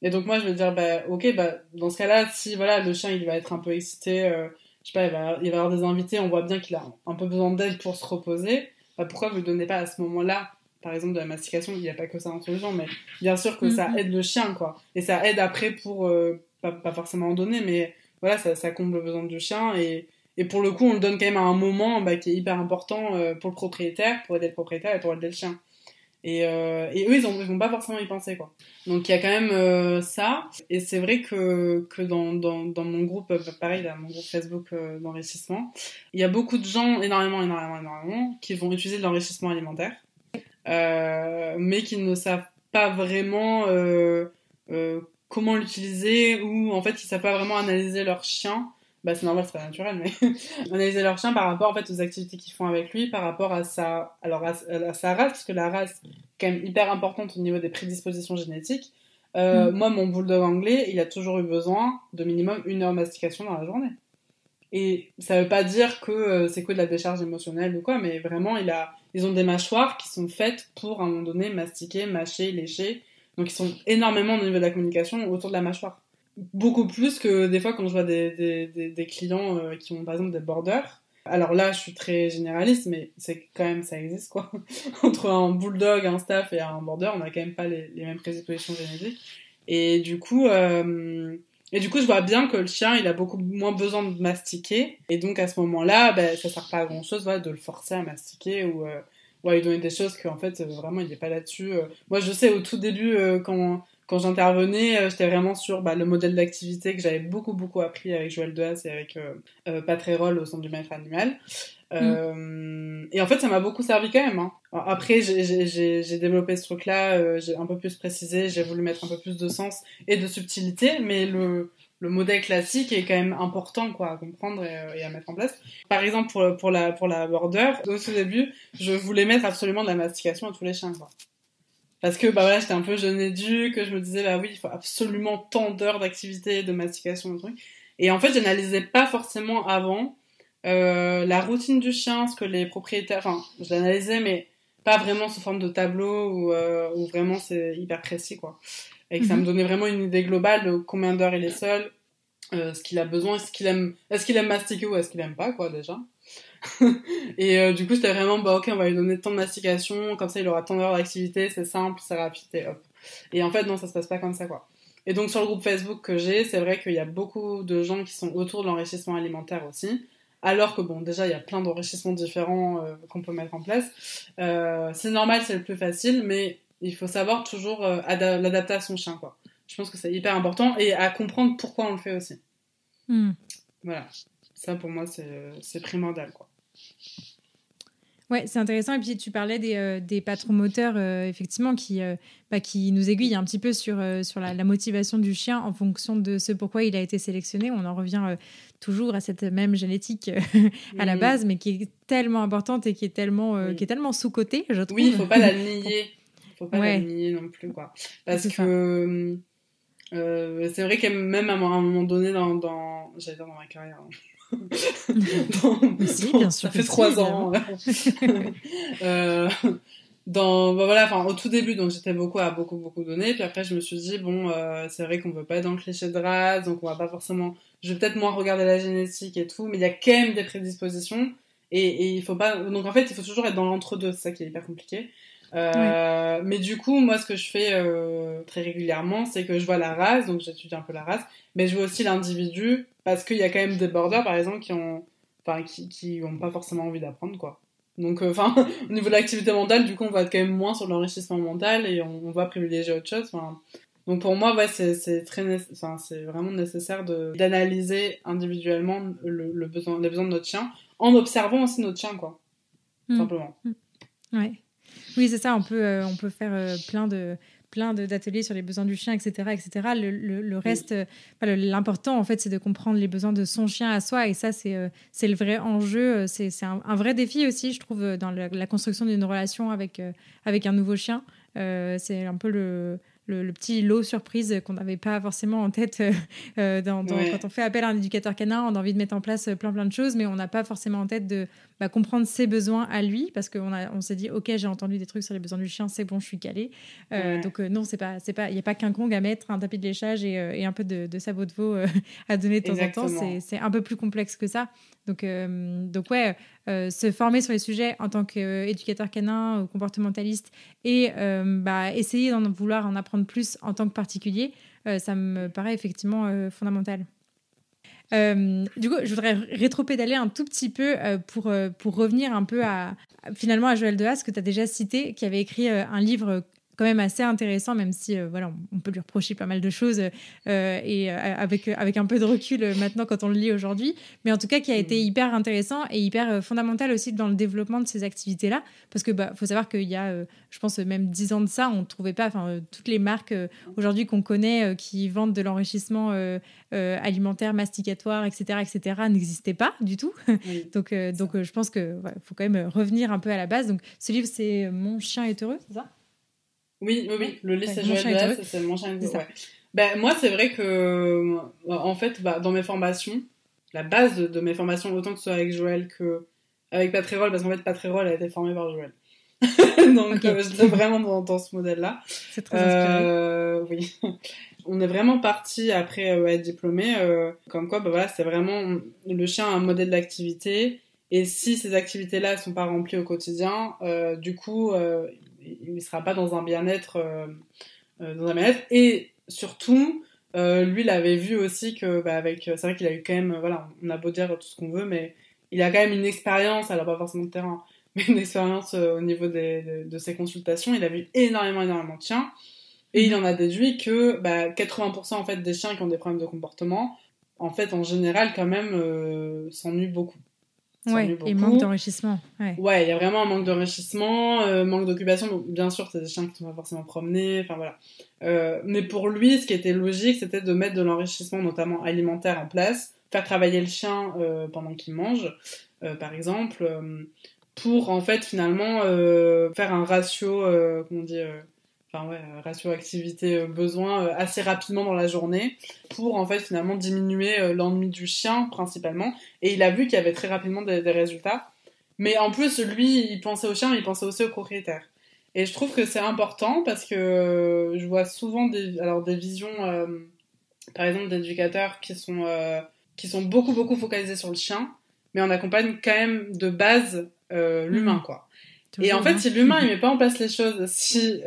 Et donc, moi, je vais dire, bah, ok, bah, dans ce cas-là, si, voilà, le chien, il va être un peu excité, euh, je sais pas, il va, il va avoir des invités, on voit bien qu'il a un peu besoin d'aide pour se reposer, bah, pourquoi vous ne donnez pas à ce moment-là, par exemple, de la mastication, il n'y a pas que ça en solution, mais bien sûr que ça mm-hmm. aide le chien, quoi. Et ça aide après pour, euh, pas, pas, forcément en donner, mais voilà, ça, ça comble le besoin du chien et, et pour le coup, on le donne quand même à un moment bah, qui est hyper important euh, pour le propriétaire, pour aider le propriétaire et pour aider le chien. Et, euh, et eux, ils, ont, ils vont pas forcément y penser, quoi. Donc il y a quand même euh, ça. Et c'est vrai que, que dans, dans, mon groupe, pareil, là, mon groupe Facebook d'enrichissement, il y a beaucoup de gens, énormément, énormément, énormément, qui vont utiliser de l'enrichissement alimentaire, mais qui ne savent pas vraiment comment l'utiliser ou en fait ils savent pas vraiment analyser leur chien bah c'est normal, c'est pas naturel, mais analyser leur chien par rapport en fait aux activités qu'ils font avec lui, par rapport à sa, alors à, sa race, parce que la race est quand même hyper importante au niveau des prédispositions génétiques. Euh, mm. Moi, mon bulldog anglais, il a toujours eu besoin de minimum une heure de mastication dans la journée. Et ça veut pas dire que euh, c'est que de la décharge émotionnelle ou quoi, mais vraiment, il a, ils ont des mâchoires qui sont faites pour à un moment donné mastiquer, mâcher, lécher. Donc ils sont énormément au niveau de la communication autour de la mâchoire beaucoup plus que des fois quand je vois des, des, clients euh, qui ont par exemple des borders. Alors là, je suis très généraliste, mais c'est quand même, ça existe quoi. Entre un bulldog, un staff et un border, on a quand même pas les, mêmes prédispositions génétiques. Et du coup, euh, et du coup, je vois bien que le chien, il a beaucoup moins besoin de mastiquer. Et donc, à ce moment-là, ben, ça sert pas à grand chose, voilà, de le forcer à mastiquer ou, euh, ou à lui donner des choses qu'en fait, vraiment, il est pas là-dessus. Moi, je sais, au tout début, quand, quand j'intervenais, euh, j'étais vraiment sur bah, le modèle d'activité que j'avais beaucoup beaucoup appris avec Joël Dehaas et avec euh, euh Patrérol au centre du maître animal. Euh, et en fait, ça m'a beaucoup servi quand même. Hein. Après, j'ai développé ce truc-là, j'ai un peu plus précisé, j'ai voulu mettre un peu plus de sens et de subtilité, mais le, le modèle classique est quand même important quoi à comprendre et, à mettre en place. Par exemple, pour, pour, la, pour la border, au tout début, je voulais mettre absolument de la mastication à tous les chiens. Quoi. Parce que bah voilà, j'étais un peu jeune et que je me disais bah oui, il faut absolument tant d'heures d'activité, de mastication, de trucs. Et en fait, j'analysais pas forcément avant euh, la routine du chien, ce que les propriétaires, enfin, je l'analysais, mais pas vraiment sous forme de tableau ou euh, où vraiment c'est hyper précis quoi. Et que ça me mhm. donnait vraiment une idée globale de combien d'heures il est seul, ce qu'il a besoin, est-ce qu'il aime, est-ce qu'il aime mastiquer ou est-ce qu'il aime pas, quoi, déjà. et du coup, c'était vraiment, bah ok, on va lui donner tant de mastication, comme ça il aura tant d'heures d'activité, c'est simple, c'est rapide, et hop. Et en fait, non, ça se passe pas comme ça, quoi. Et donc, sur le groupe Facebook que j'ai, c'est vrai qu'il y a beaucoup de gens qui sont autour de l'enrichissement alimentaire aussi. Alors que, bon, déjà, il y a plein d'enrichissements différents euh, qu'on peut mettre en place. Euh, c'est normal, c'est le plus facile, mais il faut savoir toujours euh, l'adapter à son chien, quoi. Je pense que c'est hyper important et à comprendre pourquoi on le fait aussi. Hmm. Voilà. Ça, pour moi, c'est primordial, quoi.
Ouais, c'est intéressant. Et puis tu parlais des, euh, des patrons moteurs, euh, effectivement, qui, euh, bah, qui nous aiguillent un petit peu sur, sur la, motivation du chien en fonction de ce pourquoi il a été sélectionné. On en revient toujours à cette même génétique à la base, mais qui est tellement importante et qui est tellement, qui est tellement sous-cotée, je trouve.
Oui, il ne faut pas la nier. Il faut pas la nier non plus, quoi. Parce que c'est vrai que même à un moment donné dans, dans... j'allais dire dans ma carrière, hein,
bien sûr,
ça fait trois ans. euh, dans, bah voilà, enfin, au tout début, donc j'étais beaucoup à beaucoup, beaucoup donner. Puis après, je me suis dit, bon, euh, c'est vrai qu'on veut pas être dans le cliché de race, donc on va pas forcément. Je vais peut-être moins regarder la génétique et tout, mais il y a quand même des prédispositions. Et, et il faut pas. Donc en fait, il faut toujours être dans l'entre-deux, c'est ça qui est hyper compliqué. Euh, mais du coup, moi, ce que je fais euh, très régulièrement, c'est que je vois la race, donc j'étudie un peu la race, mais je vois aussi l'individu, parce qu'il y a quand même des borders, par exemple, qui ont, enfin, qui, qui ont pas forcément envie d'apprendre, quoi. Donc, euh, enfin, au niveau de l'activité mentale, du coup, on va être quand même moins sur l'enrichissement mental et on, va privilégier autre chose. donc pour moi, ouais, c'est très, enfin, c'est vraiment nécessaire d'analyser individuellement le, besoin, les besoins de notre chien, en observant aussi notre chien, quoi. Mmh. Simplement.
Mmh. Ouais. Oui, c'est ça. On peut, euh, on peut faire euh, plein de plein d'ateliers sur les besoins du chien, etc., etc. Le, le, reste, euh, l'important en fait, c'est de comprendre les besoins de son chien à soi, et ça, c'est c'est le vrai enjeu. C'est un, un, vrai défi aussi, je trouve, dans la, construction d'une relation avec avec un nouveau chien. c'est un peu le le, petit lot surprise qu'on n'avait pas forcément en tête euh, euh, dans, quand on fait appel à un éducateur canin. On a envie de mettre en place plein plein de choses, mais on n'a pas forcément en tête de bah, comprendre ses besoins à lui, parce qu'on on s'est dit ok j'ai entendu des trucs sur les besoins du chien, c'est bon, je suis calé. Euh, donc non, c'est pas c'est pas il n'y a pas qu'un Kong à mettre, un tapis de léchage et, un peu de, sabot de veau à donner de temps en temps. C'est un peu plus complexe que ça. Donc donc ouais, se former sur les sujets en tant qu'éducateur canin ou comportementaliste et bah, essayer d'en vouloir en apprendre plus en tant que particulier, euh, ça me paraît effectivement euh, fondamental. Euh, du coup, je voudrais rétro-pédaler un tout petit peu pour, pour revenir un peu à, finalement à Joël Dehas, que tu as déjà cité, qui avait écrit un livre quand même assez intéressant, même si euh, voilà, on peut lui reprocher pas mal de choses euh, et euh, avec, avec un peu de recul maintenant quand on le lit aujourd'hui, mais en tout cas qui a été mm. hyper intéressant et hyper fondamental aussi dans le développement de ces activités-là, parce que bah, faut savoir qu'il y a, je pense même dix ans de ça, on ne trouvait pas, enfin toutes les marques aujourd'hui qu'on connaît qui vendent de l'enrichissement alimentaire, masticatoire, etc., etc., n'existaient pas du tout. donc donc je pense que faut quand même revenir un peu à la base. Donc ce livre c'est Mon chien est heureux, c'est ça?
Oui, oui, oui. Le lycée Joël de c'est mon chien ouais. ben, Moi, c'est vrai que, euh, en fait, bah, dans mes formations, la base de, mes formations, autant que ce soit avec Joël que avec Patrérol, parce qu'en fait, Patrérol a été formé par Joël. Donc, euh, je suis vraiment dans, ce modèle-là.
C'est très inspirant.
Euh, oui. On est vraiment parti après être diplômé, comme quoi, bah, voilà, c'est vraiment le chien a un modèle d'activité. Et si ces activités-là ne sont pas remplies au quotidien, du coup, il ne sera pas dans un bien-être euh, euh, dans un bien-être. Et surtout euh, lui il avait vu aussi que bah, avec c'est vrai qu'il a eu quand même voilà on a beau dire tout ce qu'on veut mais il a quand même une expérience alors pas forcément de terrain mais une expérience au niveau des, de, ses consultations. Il a vu énormément énormément de chiens. Et il en a déduit que bah, 80% en fait des chiens qui ont des problèmes de comportement en fait en général quand même s'ennuient beaucoup
Ouais, et manque d'enrichissement.
Ouais. il y a vraiment un manque d'enrichissement, euh, manque d'occupation. Donc, bien sûr, c'est des chiens qui ne sont pas forcément promenés. Enfin, voilà. Euh, mais pour lui, ce qui était logique, c'était de mettre de l'enrichissement, notamment alimentaire, en place, faire travailler le chien euh, pendant qu'il mange, par exemple, pour en fait finalement faire un ratio, comment on dit enfin ouais, euh, ratio activité euh, besoin euh, assez rapidement dans la journée pour en fait finalement diminuer l'ennui du chien principalement. Et il a vu qu'il y avait très rapidement des, résultats. Mais en plus, lui, il pensait au chien, mais il pensait aussi au propriétaire. Et je trouve que c'est important parce que je vois souvent des, alors des visions par exemple, d'éducateurs qui sont qui sont beaucoup beaucoup focalisés sur le chien, mais on accompagne quand même de base l'humain, mhm. quoi. Et en fait, hein. si l'humain il met pas en place les choses, si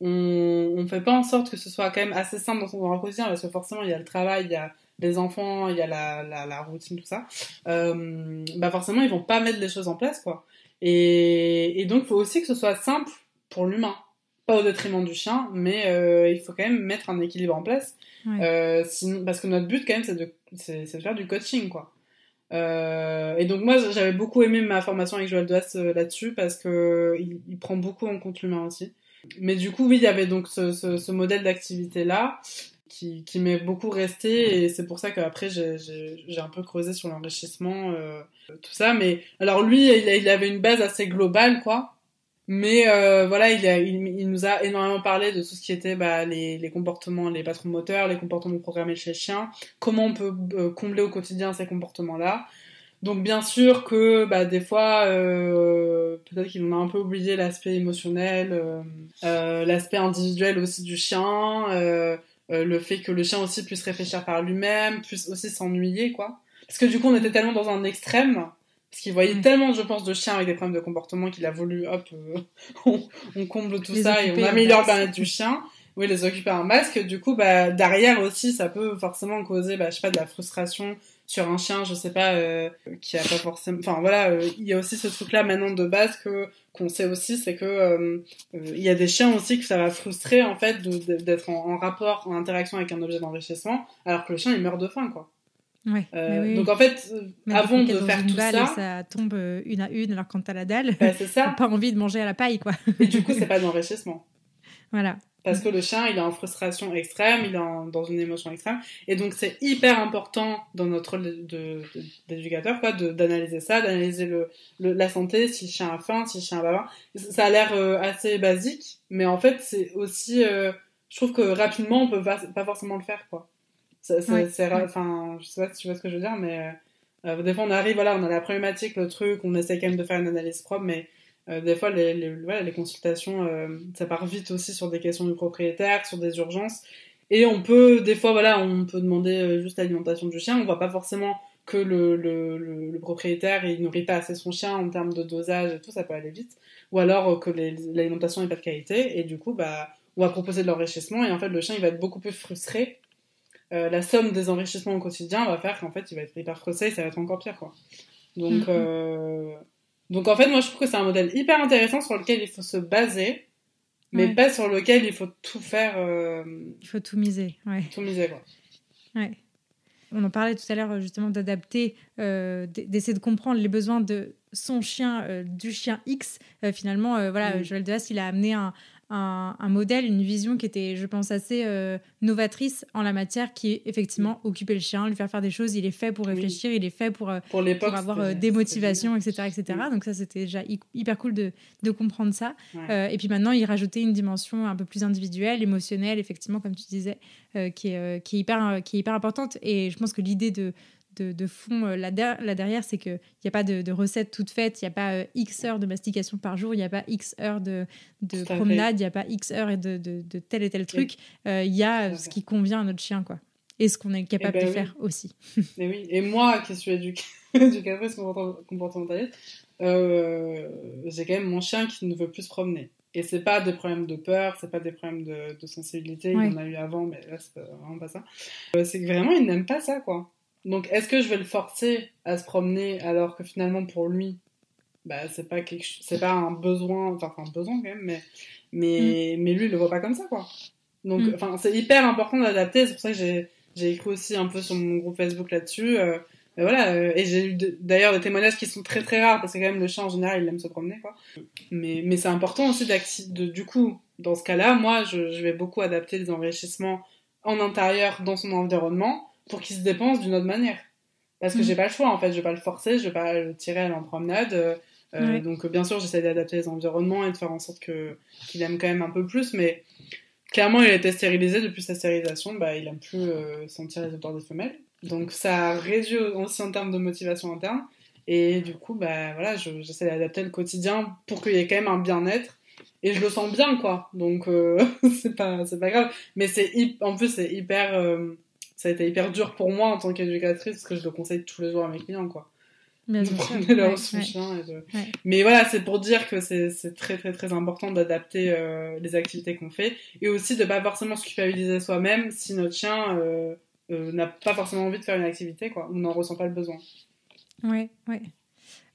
on, on fait pas en sorte que ce soit quand même assez simple dans son quotidien, parce que forcément il y a le travail, il y a les enfants, il y a la, la, la routine, tout ça, euh, bah forcément, ils vont pas mettre les choses en place, quoi. Et, et donc, il faut aussi que ce soit simple pour l'humain. Pas au détriment du chien, mais euh, il faut quand même mettre un équilibre en place. Euh, sinon, parce que notre but, quand même, c'est de, c'est, de faire du coaching, quoi. Euh, et donc moi j'avais beaucoup aimé ma formation avec Joël Doas euh, là-dessus parce que il, il, prend beaucoup en compte l'humain aussi. Mais du coup oui il y avait donc ce, modèle d'activité là qui, m'est beaucoup resté et c'est pour ça qu'après j'ai un peu creusé sur l'enrichissement, euh, tout ça. Mais alors lui, il, avait une base assez globale, quoi. Mais euh, voilà, il, nous a énormément parlé de tout ce qui était bah, les, les, comportements, les patrons moteurs, les comportements programmés chez le chien, comment on peut euh, combler au quotidien ces comportements-là. Donc bien sûr que bah, des fois, euh, peut-être qu'il en a un peu oublié l'aspect émotionnel, euh, euh l'aspect individuel aussi du chien, euh, euh, le fait que le chien aussi puisse réfléchir par lui-même, puisse aussi s'ennuyer, quoi. Parce que du coup, on était tellement dans un extrême, parce qu'il voyait mm. tellement, je pense, de chiens avec des problèmes de comportement qu'il a voulu, hop, euh, on, comble tout ça et on améliore le bien-être du chien. Oui, les occuper en masque. Du coup, bah, derrière aussi, ça peut forcément causer, bah, je sais pas, de la frustration sur un chien, je sais pas, euh, qui a pas forcément. Enfin voilà, euh, il y a aussi ce truc-là maintenant de base que qu'on sait aussi, c'est que euh, il y a des chiens aussi que ça va frustrer en fait d'être en, rapport, en interaction avec un objet d'enrichissement, alors que le chien il meurt de faim quoi.
Ouais, oui.
Donc en fait, avant de faire tout ça,
ça tombe une à une alors quand t'as la dalle,
bah, c'est ça.
pas envie de manger à la paille quoi.
Et du coup c'est pas d'enrichissement.
Voilà.
Parce que le chien, il est en frustration extrême, il est dans une émotion extrême. Et donc, c'est hyper important dans notre rôle d'éducateur, quoi, d'analyser ça, d'analyser le, la santé, si le chien a faim, si le chien a pas faim. Ça a l'air euh, assez basique, mais en fait, c'est aussi, euh, je trouve que rapidement, on peut pas, pas forcément le faire, quoi. C'est, enfin, je sais pas si tu vois ce que je veux dire, mais euh, des fois, on arrive, voilà, on a la problématique, le truc, on essaie quand même de faire une analyse propre, mais euh, des fois, les, les, les consultations, euh, ça part vite aussi sur des questions du propriétaire, sur des urgences. Et on peut, des fois, voilà, on peut demander euh, juste l'alimentation du chien. On voit pas forcément que le, le, le, propriétaire il nourrit pas assez son chien en termes de dosage et tout, ça peut aller vite. Ou alors que l'alimentation n'est pas de qualité. Et du coup, bah, on va proposer de l'enrichissement. Et en fait, le chien, il va être beaucoup plus frustré. Euh, la somme des enrichissements au quotidien va faire qu'en fait, il va être hyper frustré et ça va être encore pire, quoi. Donc, mm-hmm. Donc en fait, moi je trouve que c'est un modèle hyper intéressant sur lequel il faut se baser, mais pas sur lequel il faut tout faire. Euh,
il faut tout miser, ouais.
Tout miser, quoi.
Ouais. On en parlait tout à l'heure justement d'adapter, euh, d'essayer de comprendre les besoins de son chien, euh, du chien X. finalement, voilà, mm. Joël Deas, il a amené un, un, modèle, une vision qui était, je pense, assez euh, novatrice en la matière, qui est effectivement occuper le chien, lui faire faire des choses. Il est fait pour réfléchir, il est fait pour, euh,
pour,
avoir euh, des motivations, etc., etc. Donc ça, c'était déjà hyper cool de, de comprendre ça. et puis maintenant, il rajoutait une dimension un peu plus individuelle, émotionnelle, effectivement, comme tu disais, qui, est, qui, est hyper, qui est hyper importante. Et je pense que l'idée de de, fond euh, là, derrière, c'est qu'il n'y a pas de, recette toute faite, il n'y a pas euh, X heures de mastication par jour, il n'y a pas X heures de, promenade, il n'y a pas X heures de, de, tel et tel truc. Euh, il y a ce qui convient à notre chien, quoi. Et ce qu'on est capable eh ben de faire aussi.
Et, oui. et moi, qui suis éducatrice comportementaliste, j'ai quand même mon chien qui ne veut plus se promener. Et c'est pas des problèmes de peur, c'est pas des problèmes de, sensibilité, il y en a eu avant, mais là c'est vraiment pas ça. c'est que vraiment il n'aime pas ça, quoi. Donc, est-ce que je vais le forcer à se promener alors que finalement pour lui, bah c'est pas quelque, c'est pas un besoin, enfin un besoin quand même, mais mais mm. mais lui il le voit pas comme ça quoi. Donc, mm. enfin c'est hyper important d'adapter. C'est pour ça que j'ai j'ai écrit aussi un peu sur mon groupe Facebook là-dessus. Euh, voilà, euh, et j'ai eu d'ailleurs des témoignages qui sont très très rares parce que quand même le chien en général il aime se promener quoi. Mais mais c'est important aussi de du coup dans ce cas-là, moi je, je vais beaucoup adapter les enrichissements en intérieur dans son environnement pour qu'il se dépense d'une autre manière. Parce que mm. j'ai pas le choix, en fait, je vais pas le forcer, je vais pas le tirer en promenade. Euh, euh, donc, bien sûr, j'essaie d'adapter les environnements et de faire en sorte que qu'il aime quand même un peu plus, mais clairement, il a été stérilisé depuis sa stérilisation, bah, il aime plus euh, sentir les odeurs des femelles. Donc, ça réduit aussi en termes de motivation interne. Et du coup, bah, voilà, j'essaie d'adapter le quotidien pour qu'il y ait quand même un bien-être. Et je le sens bien, quoi. Donc, c'est pas, pas grave. Mais c'est en plus, c'est hyper ça a été hyper dur pour moi en tant qu'éducatrice parce que je le conseille tous les jours à mes clients, quoi.
Bien
de
sûr.
prendre
Ouais,
leur
ouais.
soutien et de-
Ouais.
Mais voilà, c'est pour dire que c'est très très très important d'adapter euh, les activités qu'on fait et aussi de pas forcément se culpabiliser soi-même si notre chien euh, euh, n'a pas forcément envie de faire une activité, quoi, ou n'en ressent pas le besoin.
Ouais, ouais.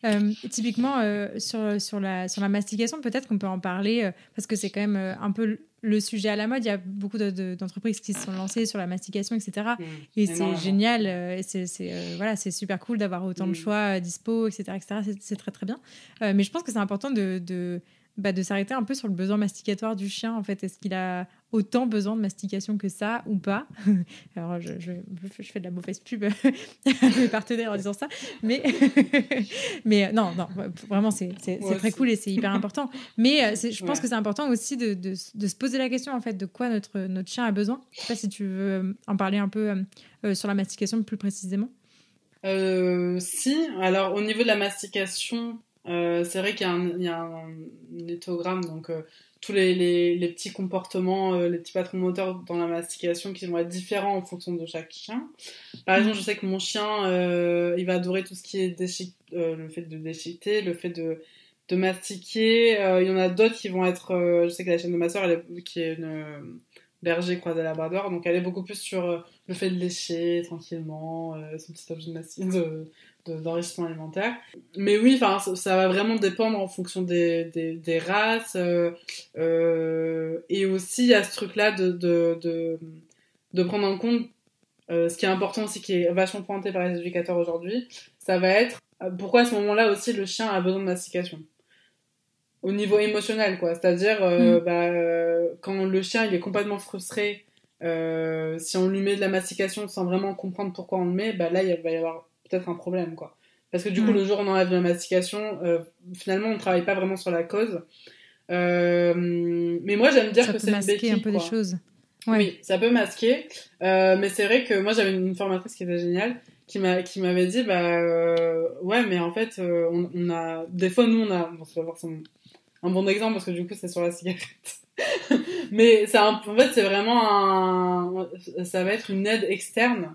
Euh, typiquement, euh, sur, sur, la, sur la mastication, peut-être qu'on peut en parler, euh, parce que c'est quand même un peu le- sujet à la mode. Il y a beaucoup de- de- d'entreprises qui se sont lancées sur la mastication, etc. Et c'est
Énormément.
génial, euh, et c'est c'est, euh, voilà, c'est super cool d'avoir autant de
Mm.
choix euh, dispo, etc. etc. C'est- C'est très très bien. Euh, mais je pense que c'est important de, de, bah, de s'arrêter un peu sur le besoin masticatoire du chien. En fait, est-ce qu'il a autant besoin de mastication que ça ou pas Alors, je, je, je fais de la mauvaise pub à mes partenaires en disant ça, mais, mais euh, non, non, vraiment, c'est
Ouais,
très cool et c'est hyper important. Mais euh, je pense
Ouais.
que c'est important aussi de, de, de se poser la question en fait de quoi notre, notre chien a besoin. Je sais pas si tu veux euh, en parler un peu euh, sur la mastication plus précisément.
Euh, si, alors au niveau de la mastication, euh, c'est vrai qu'il y a un, il y a un, un éthogramme, donc euh, tous les, les, les petits comportements, euh, les petits patrons moteurs dans la mastication qui vont être différents en fonction de chaque chien. Par exemple, je sais que mon chien, euh, il va adorer tout ce qui est euh, le fait de déchiqueter, le fait de, de mastiquer. Il y en a d'autres qui vont être, je sais que la chaîne de ma soeur, elle est, qui est une berger croisée labrador, donc elle est beaucoup plus sur le fait de lécher tranquillement, son petit objet de- d'enrichissement alimentaire. Mais oui, ça, ça va vraiment dépendre en fonction des, des, des races. euh, euh, et aussi, il y a ce truc-là de, de, de, de prendre en compte euh, ce qui est important aussi, qui est vachement pointé par les éducateurs aujourd'hui, ça va être pourquoi à ce moment-là aussi le chien a besoin de mastication? Au niveau émotionnel, quoi. C'est-à-dire, euh, bah, quand le chien il est complètement frustré, si on lui met de la mastication sans vraiment comprendre pourquoi on le met, bah là il va y avoir peut-être un problème, quoi. Parce que du coup,
Mm.
le jour où on enlève la mastication, euh, finalement, on ne travaille pas vraiment sur la cause. Euh, mais moi, j'aime dire
ça
que c'est une béquille,
un peu
quoi.
des choses. Ouais.
Oui, ça peut masquer. Euh, mais c'est vrai que moi, j'avais une formatrice qui était géniale, qui m'a qui m'avait dit, bah ouais, mais en fait, on, on a des fois, nous, on a, bon, c'est pas forcément un bon exemple parce que du coup, c'est sur la cigarette. mais un- en fait, c'est vraiment un, ça va être une aide externe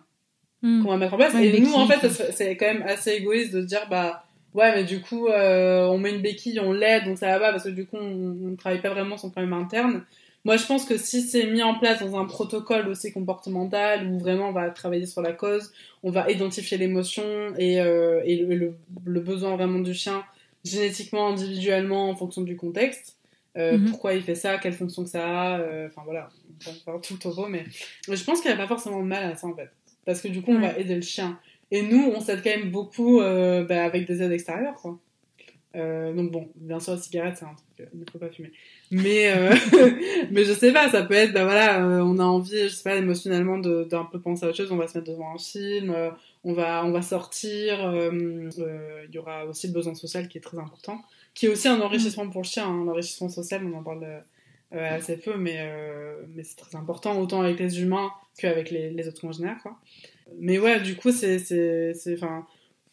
Mm.
qu'on va mettre en place.
Ouais,
et nous, en fait, c'est quand même assez égoïste de se dire, bah, ouais, mais du coup, euh, on met une béquille, on l'aide, donc ça va pas, parce que du coup, on ne travaille pas vraiment son problème interne. Moi, je pense que si c'est mis en place dans un protocole aussi comportemental, où vraiment on va travailler sur la cause, on va identifier l'émotion et, euh, et le, le- le besoin vraiment du chien, génétiquement, individuellement, en fonction du contexte. Euh,
Mhm.
Pourquoi il fait ça, quelle fonction que ça a, euh, enfin voilà, on va faire tout le topo, mais mais je pense qu'il n'y a pas forcément de mal à ça en fait. Parce que du coup, on
Ouais.
va aider le chien. Et nous, on s'aide quand même beaucoup euh, bah, avec des aides extérieures, quoi. Euh, donc bon, bien sûr, la cigarette, c'est un truc, il ne faut pas fumer. Mais, euh, mais je sais pas, ça peut être, bah voilà, euh, on a envie, je sais pas, émotionnellement d'un peu penser à autre chose, on va se mettre devant un film, on, va, on va sortir, il y aura aussi le besoin social qui est très important, qui est aussi un enrichissement pour le chien, hein, l'enrichissement social, on en parle euh, assez peu, mais, euh, mais c'est très important, autant avec les humains qu'avec les, les autres congénères. Mais ouais, du coup, c'est,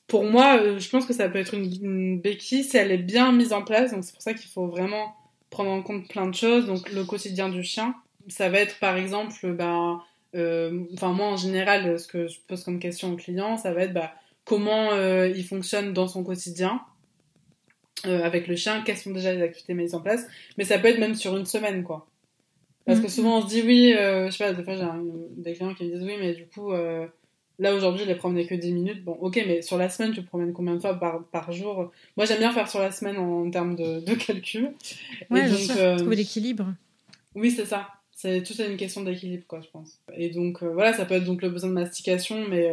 pour moi, euh, je pense que ça peut être une, béquille si elle est bien mise en place. Donc c'est pour ça qu'il faut vraiment prendre en compte plein de choses. Donc le quotidien du chien, ça va être par exemple, ben, euh, moi en général, ce que je pose comme question aux clients, ça va être bah, comment il fonctionne dans son quotidien. Euh, avec le chien, quelles sont déjà les activités mises en place, mais ça peut être même sur une semaine, quoi. Parce que
Mhm.
souvent on se dit oui, euh, je sais pas, des fois j'ai des clients qui me disent oui, mais du coup, euh, là aujourd'hui je les promenais que 10 minutes. Bon, ok, mais sur la semaine tu promènes combien de fois par, par jour? Moi j'aime bien faire sur la semaine en, termes de, de calcul.
Ouais,
Et donc,
sûr,
euh,
trouver l'équilibre.
oui, c'est ça. C'est tout est une question d'équilibre, quoi, je pense. Et donc voilà, ça peut être donc le besoin de mastication, mais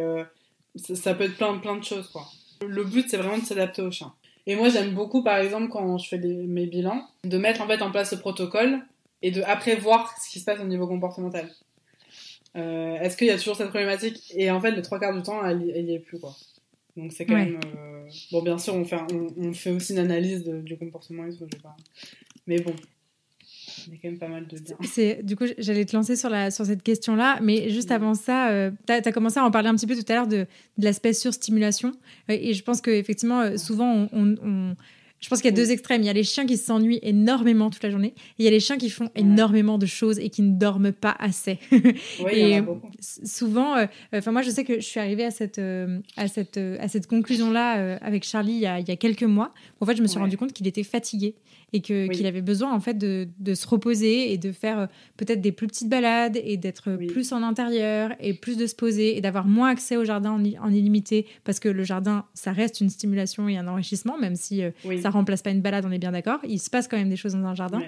ça, ça peut être plein, plein de choses, quoi. Le but, c'est vraiment de s'adapter au chien. Et moi, j'aime beaucoup, par exemple, quand je fais mes bilans, de mettre en fait en place ce protocole et de après voir ce qui se passe au niveau comportemental. Euh, Est-ce qu'il y a toujours cette problématique? Et en fait, les trois quarts du temps, elle, elle y est plus, quoi. Donc c'est quand
Ouais.
même. euh, Bon, bien sûr, on fait, on, on fait aussi une analyse de- du comportement et tout, je vais pas- Mais bon, il y a quand même pas mal de bien.
C'est du coup j'allais te lancer sur la sur cette question là, mais juste avant ça, euh, tu as, commencé à en parler un petit peu tout à l'heure de, de l'aspect surstimulation, et je pense que effectivement euh, souvent on, on- on- Je pense qu'il y a deux extrêmes. Il y a les chiens qui s'ennuient énormément toute la journée. Et il y a les chiens qui font énormément de choses et qui ne dorment pas assez.
Oui, il y en a beaucoup.
souvent, euh, enfin moi je sais que je suis arrivée à cette, euh, à cette, euh, à cette conclusion-là avec Charlie il y, a, il y, a, quelques mois. En fait, je me suis rendu compte qu'il était fatigué et que qu'il avait besoin en fait de, de, se reposer et de faire peut-être des plus petites balades et d'être plus en intérieur et plus de se poser et d'avoir moins accès au jardin en, illimité parce que le jardin ça reste une stimulation et un enrichissement même si ça remplace pas une balade, on est bien d'accord. Il se passe quand même des choses dans un jardin.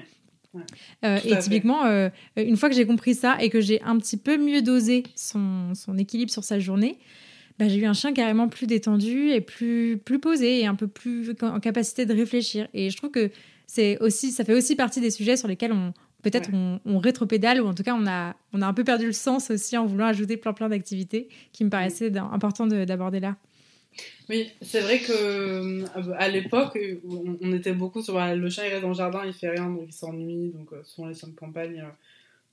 Euh, et typiquement, euh, une fois que j'ai compris ça et que j'ai un petit peu mieux dosé son, son équilibre sur sa journée, bah, j'ai eu un chien carrément plus détendu et plus, plus posé et un peu plus en capacité de réfléchir. Et je trouve que c'est aussi, ça fait aussi partie des sujets sur lesquels on peut-être on, on, rétropédale ou en tout cas on a, on a un peu perdu le sens aussi en voulant ajouter plein plein d'activités qui me paraissaient important d'aborder là.
Oui, c'est vrai que euh, à l'époque, on, était beaucoup sur bah, le chien il reste dans le jardin, il fait rien, donc il s'ennuie, donc euh, souvent les chiens de campagne, euh,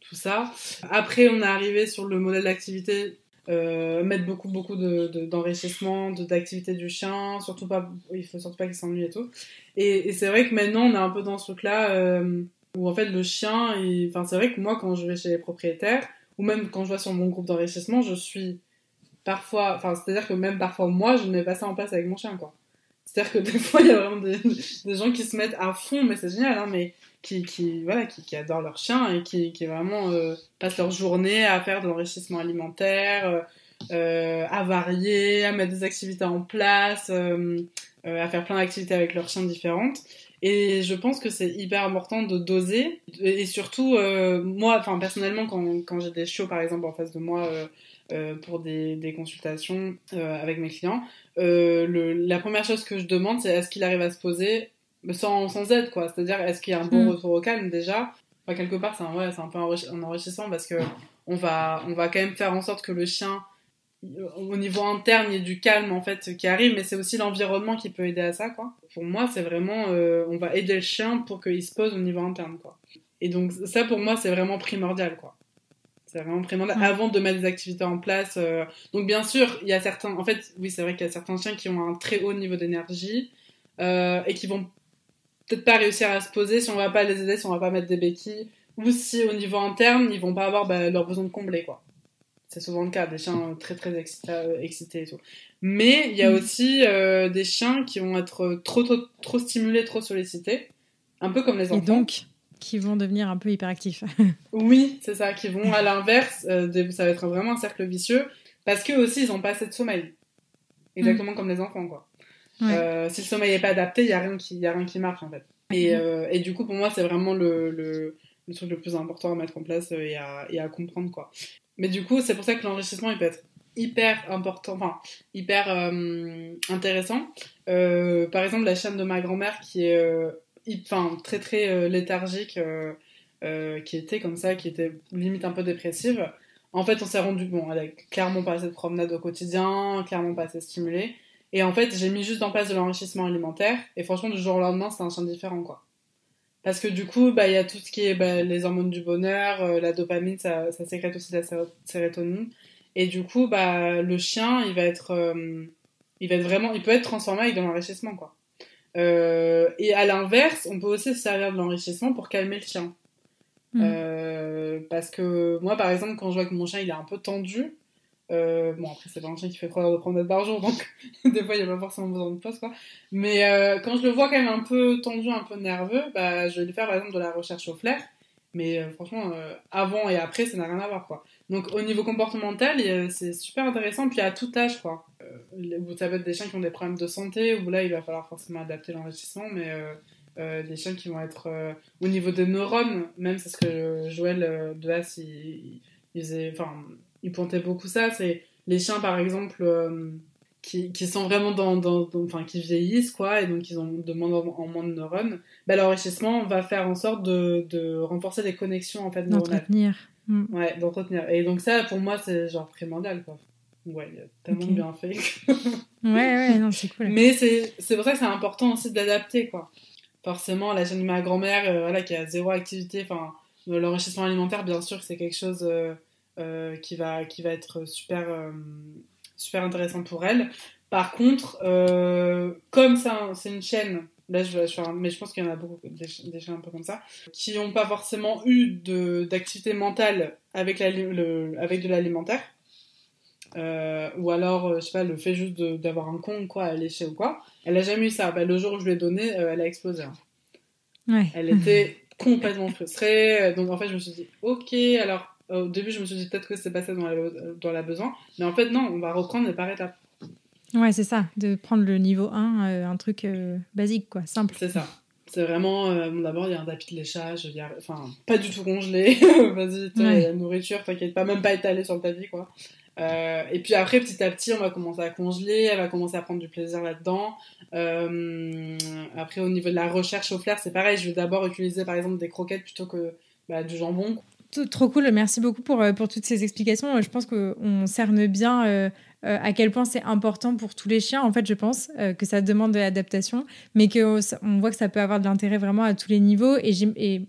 tout ça. Après, on est arrivé sur le modèle d'activité, mettre beaucoup beaucoup d'enrichissement, de, d'activité du chien, surtout pas, il faut surtout pas qu'il s'ennuie et tout. Et, c'est vrai que maintenant, on est un peu dans ce truc-là où en fait le chien, enfin c'est vrai que moi quand je vais chez les propriétaires ou même quand je vais sur mon groupe d'enrichissement, je suis parfois, enfin, c'est-à-dire que même parfois, moi, je ne mets pas ça en place avec mon chien, quoi. C'est-à-dire que des fois, il y a vraiment des, des, gens qui se mettent à fond, mais c'est génial, hein, mais qui, qui, voilà, qui, qui, adorent leur chien et qui, qui vraiment euh, passent leur journée à faire de l'enrichissement alimentaire, euh, euh à varier, à mettre des activités en place, euh, euh, à faire plein d'activités avec leurs chiens différentes. Et je pense que c'est hyper important de doser. Et surtout, moi, enfin, personnellement, quand, quand j'ai des chiots, par exemple, en face de moi, euh, pour des, des consultations euh, avec mes clients, euh, le, la première chose que je demande, c'est est-ce qu'il arrive à se poser sans, sans aide, quoi. C'est-à-dire, est-ce qu'il y a un bon mm. retour au calme déjà? Enfin, Quelque part, c'est un, ouais, un peu un enrichissant parce que on va, on va quand même faire en sorte que le chien, au niveau interne, il y ait du calme en fait qui arrive, mais c'est aussi l'environnement qui peut aider à ça, quoi. Pour moi, c'est vraiment, on va aider le chien pour qu'il se pose au niveau interne, quoi. Et donc ça, pour moi, c'est vraiment primordial, quoi. C'est vraiment primordial avant de mettre des activités en place. Euh. Donc bien sûr, il y a certains. En fait, oui, c'est vrai qu'il y a certains chiens qui ont un très haut niveau d'énergie euh, et qui vont peut-être pas réussir à se poser si on va pas les aider, si on va pas mettre des béquilles, ou si au niveau interne ils vont pas avoir bah, leurs besoins de combler quoi. C'est souvent le cas des chiens très très euh, excités, et tout. Mais il y a mm. aussi des chiens qui vont être trop, trop, trop stimulés, trop sollicités, un peu comme les enfants.
Et donc qui vont devenir un peu hyperactifs.
oui, c'est ça, qui vont à l'inverse, euh, ça va être vraiment un cercle vicieux, parce qu'eux aussi, ils n'ont pas assez de sommeil. Exactement mm. comme les enfants, quoi. Euh, si le sommeil n'est pas adapté, il n'y a, rien qui, a rien qui marche, en fait. Et, mm. euh, et du coup, pour moi, c'est vraiment le, le, le, truc le plus important à mettre en place et à, et à comprendre, quoi. Mais du coup, c'est pour ça que l'enrichissement, il peut être hyper important, enfin, hyper intéressant. par exemple, la chaîne de ma grand-mère qui est enfin très très euh, léthargique, euh, euh, qui était comme ça, qui était limite un peu dépressive. En fait, on s'est rendu bon, elle a clairement pas assez de promenade au quotidien, clairement pas assez stimulée. Et en fait, j'ai mis juste en place de l'enrichissement alimentaire. Et franchement, du jour au lendemain, c'est un chien différent, quoi. Parce que du coup, bah, il y a tout ce qui est bah, les hormones du bonheur, la dopamine, ça, ça, sécrète aussi de la sérotonine. Et du coup, bah, le chien, il va être, il va être vraiment, il peut être transformé avec de l'enrichissement, quoi. Euh, et à l'inverse, on peut aussi se servir de l'enrichissement pour calmer le chien. Mm. Euh, parce que moi, par exemple, quand je vois que mon chien il est un peu tendu, euh, bon après c'est pas un chien qui fait 3 heures de promenade par jour, donc des fois il n'y a pas forcément besoin de pause quoi. Mais quand je le vois quand même un peu tendu, un peu nerveux, bah, je vais lui faire par exemple de la recherche au flair. Mais franchement, avant et après, ça n'a rien à voir quoi. Donc au niveau comportemental, c'est super intéressant. Puis à tout âge quoi. Euh, peut être des chiens qui ont des problèmes de santé, où là, il va falloir forcément adapter l'enrichissement, mais euh, euh, des chiens qui vont être au niveau des neurones, même c'est ce que Joël de Haas, il, il, enfin, il pointait beaucoup ça, c'est les chiens, par exemple, qui, sont vraiment dans, enfin, qui vieillissent, quoi, et donc ils ont de moins en moins de neurones, bah, l'enrichissement va faire en sorte de, de renforcer les connexions, en fait, neuronales. Mm. Ouais, d'entretenir. Et donc ça, pour moi, c'est genre primordial, quoi. Ouais, il y a tellement bien fait.
ouais, ouais, non, c'est cool.
Mais c'est pour ça que c'est important aussi d'adapter, quoi. Forcément, la chaîne de ma grand-mère, euh, voilà, qui a zéro activité, enfin, l'enrichissement alimentaire, bien sûr, c'est quelque chose euh, euh, qui, va, qui va être super, super intéressant pour elle. Par contre, comme c'est une chaîne Là, je, je mais je pense qu'il y en a beaucoup, des, chiens un peu comme ça, qui n'ont pas forcément eu d'activité mentale avec, la, le, avec de l'alimentaire. Euh, ou alors, euh, je sais pas, le fait juste d'avoir un con, quoi, à lécher ou quoi. Elle a jamais eu ça. Bah, le jour où je lui ai donné, elle a explosé. Hein. Ouais. Elle était complètement frustrée. Donc, en fait, je me suis dit, ok, alors, au début, je me suis dit peut-être que c'est pas ça dont elle, a besoin. Mais en fait, non, on va reprendre par étapes.
Ouais, c'est ça, de prendre le niveau 1, euh, un truc euh, basique, quoi, simple.
C'est ça. C'est vraiment, euh, d'abord, il y a un tapis de léchage, y a, enfin, pas du tout congelé. Vas-y, la nourriture, t'inquiète pas, même pas étalé sur le tapis, quoi. et puis après, petit à petit, on va commencer à congeler, elle va commencer à prendre du plaisir là-dedans. après, au niveau de la recherche au flair, c'est pareil, je vais d'abord utiliser par exemple des croquettes plutôt que bah, du jambon.
Trop cool, merci beaucoup pour, pour toutes ces explications. Je pense qu'on cerne bien euh, à quel point c'est important pour tous les chiens, en fait, je pense, euh, que ça demande de l'adaptation, mais qu'on voit que ça peut avoir de l'intérêt vraiment à tous les niveaux. Et,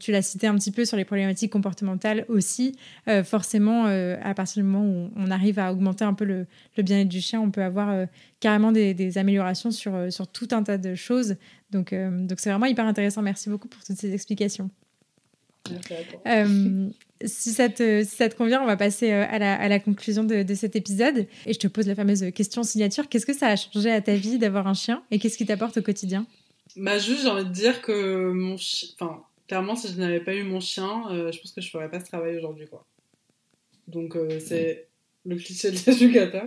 tu l'as cité un petit peu sur les problématiques comportementales aussi. Euh, forcément, à partir du moment où on arrive à augmenter un peu le, bien-être du chien, on peut avoir carrément des, améliorations sur, sur tout un tas de choses. Donc, donc c'est vraiment hyper intéressant. Merci beaucoup pour toutes ces explications. Euh, si, ça te, si ça te convient, on va passer euh, à la, à la conclusion de, de, cet épisode. Et je te pose la fameuse question signature. Qu'est-ce que ça a changé à ta vie d'avoir un chien et qu'est-ce qui t'apporte au quotidien?
Bah juste, j'ai envie de dire que mon chien... Enfin, clairement, si je n'avais pas eu mon chien, euh, je pense que je ne ferais pas ce travail aujourd'hui, quoi. Donc c'est le cliché de l'éducateur.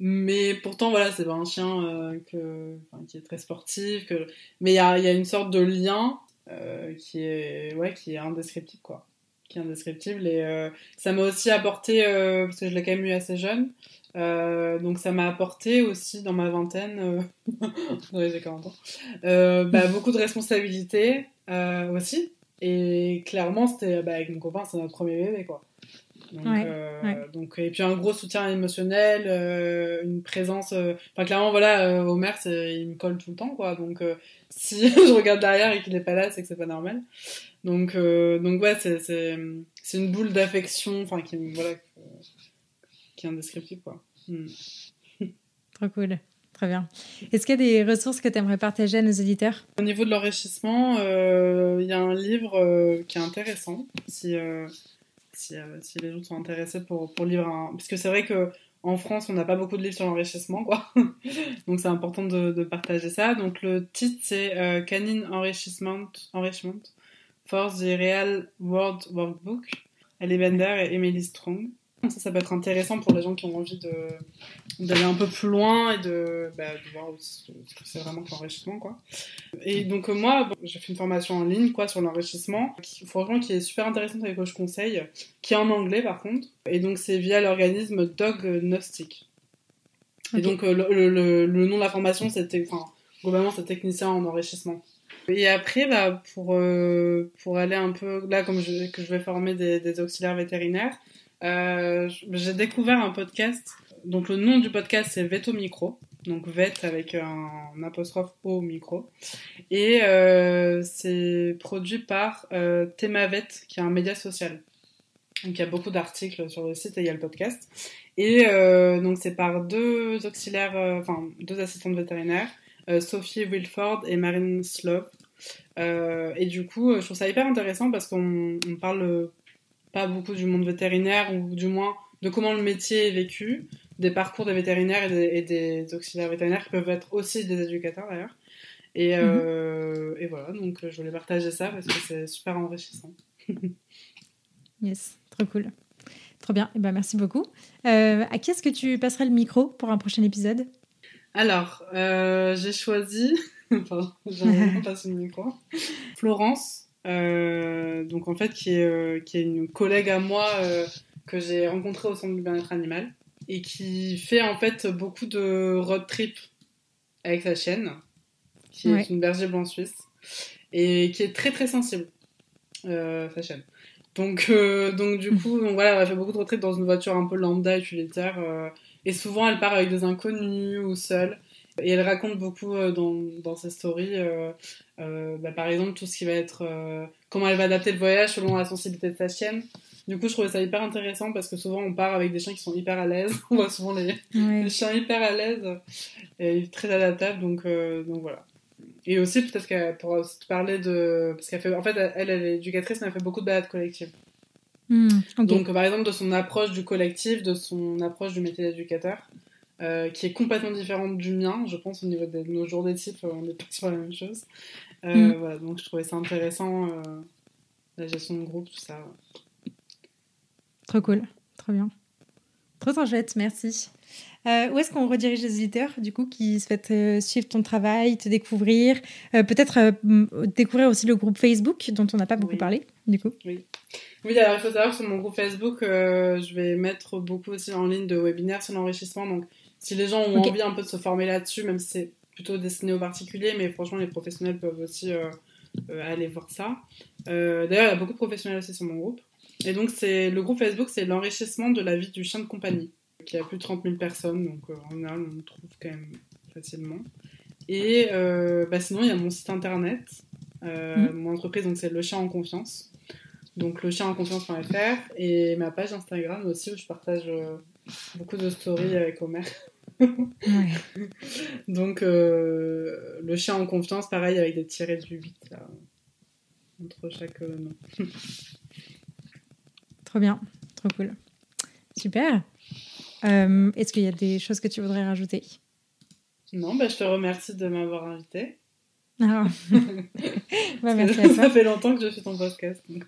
Mais pourtant, voilà, c'est pas un chien que, qui est très sportif. Que... Mais il y a, y a, une sorte de lien euh, qui est ouais qui est indescriptible quoi qui est indescriptible et euh, ça m'a aussi apporté euh, parce que je l'ai quand même eu assez jeune donc ça m'a apporté aussi dans ma vingtaine j'ai 40 ans bah, beaucoup de responsabilités aussi et clairement c'était bah, avec mon copain c'est notre premier bébé quoi donc, donc, et puis un gros soutien émotionnel, une présence. Enfin, clairement, voilà, Homer, il me colle tout le temps, quoi. Donc, si je regarde derrière et qu'il n'est pas là, c'est que c'est pas normal. Donc, euh, donc ouais, c'est une boule d'affection, enfin, qui, voilà, qui est indescriptible, quoi. Hmm.
Trop cool. Très bien. Est-ce qu'il y a des ressources que tu aimerais partager à nos éditeurs
Au niveau de l'enrichissement, euh, il y a un livre euh, qui est intéressant, si, si, si, les gens sont intéressés pour, pour lire un... Parce que c'est vrai que en France, on n'a pas beaucoup de livres sur l'enrichissement, quoi. Donc c'est important de, partager ça. Donc le titre c'est euh, Canine Enrichment, Enrichment for the Real World Workbook. Ellie Bender et Emily Strong. Ça, ça peut être intéressant pour les gens qui ont envie d'aller un peu plus loin et de, bah, voir ce que c'est vraiment que l'enrichissement, quoi. Et donc, euh, moi, j'ai fait une formation en ligne, quoi, sur l'enrichissement, qui, franchement, qui est super intéressante et que je conseille, qui est en anglais, par contre. Et donc, c'est via l'organisme Dog Gnostic. Et donc, euh, le, le, nom de la formation, c'était, enfin, globalement, c'est technicien en enrichissement. Et après, bah, pour, euh, pour aller un peu, là, comme je, que je vais former des, des auxiliaires vétérinaires, euh, j'ai découvert un podcast. Donc le nom du podcast c'est Veto Micro. Donc vet avec un, apostrophe au micro. Et euh, c'est produit par euh, Themavet qui est un média social. Donc il y a beaucoup d'articles sur le site et il y a le podcast. Et euh, donc c'est par deux auxiliaires, enfin deux assistantes vétérinaires, Sophie Wilford et Marine Slop. et du coup, je trouve ça hyper intéressant parce qu'on parle pas beaucoup du monde vétérinaire, ou du moins de comment le métier est vécu, des parcours des vétérinaires et des, auxiliaires vétérinaires qui peuvent être aussi des éducateurs d'ailleurs. Et, euh, et, voilà, donc je voulais partager ça parce que c'est super enrichissant.
yes, trop cool. Trop bien, et eh ben, merci beaucoup. Euh, à qui est-ce que tu passerais le micro pour un prochain épisode?
Alors, euh, j'ai choisi, enfin, j'ai passé le micro, Florence euh, donc en fait qui est, euh, qui est une collègue à moi euh, que j'ai rencontrée au centre du bien-être animal et qui fait en fait beaucoup de road trip avec sa chienne, qui est une berger blanc suisse et qui est très très sensible, sa chienne. Donc, donc du coup, donc, voilà, elle fait beaucoup de road trip dans une voiture un peu lambda utilitaire et souvent elle part avec des inconnus ou seule. Et elle raconte beaucoup euh, dans, dans ses stories, euh, euh, bah, par exemple, tout ce qui va être comment elle va adapter le voyage selon la sensibilité de sa chienne. Du coup, je trouvais ça hyper intéressant parce que souvent on part avec des chiens qui sont hyper à l'aise. On voit souvent les, chiens hyper à l'aise et très adaptables. Donc, donc voilà. et aussi peut-être qu'elle pourra aussi te parler de parce qu'elle fait en fait elle elle est éducatrice mais elle fait beaucoup de balades collectives.
Hmm.
Donc par exemple de son approche du collectif, de son approche du métier d'éducateur. euh, qui est complètement différente du mien, je pense au niveau de nos jours d'éthique, on n'est pas sur la même chose. Euh,
Mm.
voilà, donc je trouvais ça intéressant, euh, la gestion de groupe, tout ça.
Trop cool, trop bien. Trop chouette, merci. Euh, où est-ce qu'on redirige les auditeurs, du coup, qui souhaitent euh, suivre ton travail, te découvrir Euh, Peut-être euh, découvrir aussi le groupe Facebook, dont on n'a pas beaucoup
Oui.
parlé, du coup?
Oui, alors il faut savoir que sur mon groupe Facebook, euh, je vais mettre beaucoup aussi en ligne de webinaires sur l'enrichissement. Donc, si les gens ont envie un peu de se former là-dessus, même si c'est plutôt destiné aux particuliers, mais franchement, les professionnels peuvent aussi euh, euh, aller voir ça. Euh, D'ailleurs, il y a beaucoup de professionnels aussi sur mon groupe. Et donc, c'est le groupe Facebook, c'est l'enrichissement de la vie du chien de compagnie, qui a plus de 30 000 personnes. Donc, euh, en général, on le trouve quand même facilement. Et euh, bah, sinon, il y a mon site internet, euh,
Mhm.
mon entreprise, donc c'est Le Chien en Confiance. Donc, le chien en confiance.fr et ma page Instagram aussi où je partage beaucoup de stories avec Omer.
Ouais.
Donc, le chien en confiance, pareil, avec des tirés du 8 là, entre chaque nom.
Trop bien, trop cool. Super. Euh, Est-ce qu'il y a des choses que tu voudrais rajouter?
Non, bah, je te remercie de m'avoir invité.
Ah. Bah, Merci à
ça fait longtemps que je fais ton podcast. donc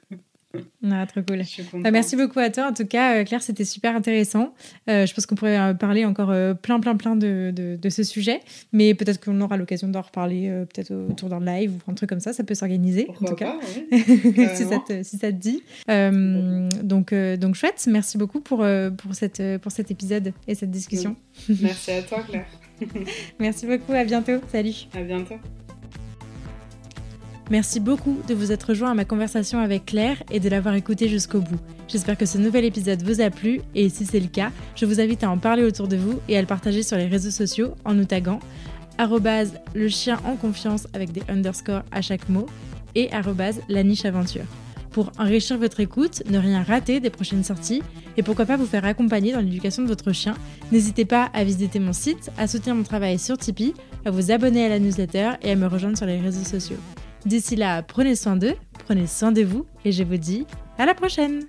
Ah, trop cool. Bah, merci beaucoup à toi. En tout cas, euh, Claire, c'était super intéressant. Euh, je pense qu'on pourrait euh, parler encore plein, plein, plein de, de, de ce sujet. Mais peut-être qu'on aura l'occasion d'en reparler euh, peut-être autour d'un live ou un truc comme ça. Ça peut s'organiser, en tout cas.
pas,
si, ça te, si ça te dit. Euh, donc, donc, chouette. Merci beaucoup pour, pour, cette, pour cet épisode et cette discussion.
Merci à toi, Claire.
Merci beaucoup. À bientôt. Salut.
À bientôt.
Merci beaucoup de vous être rejoint à ma conversation avec Claire et de l'avoir écouté jusqu'au bout. J'espère que ce nouvel épisode vous a plu et si c'est le cas, je vous invite à en parler autour de vous et à le partager sur les réseaux sociaux en nous taguant le chien en confiance avec des underscores à chaque mot et la niche aventure. Pour enrichir votre écoute, ne rien rater des prochaines sorties et pourquoi pas vous faire accompagner dans l'éducation de votre chien, n'hésitez pas à visiter mon site, à soutenir mon travail sur Tipeee, à vous abonner à la newsletter et à me rejoindre sur les réseaux sociaux. D'ici là, prenez soin d'eux, prenez soin de vous et je vous dis à la prochaine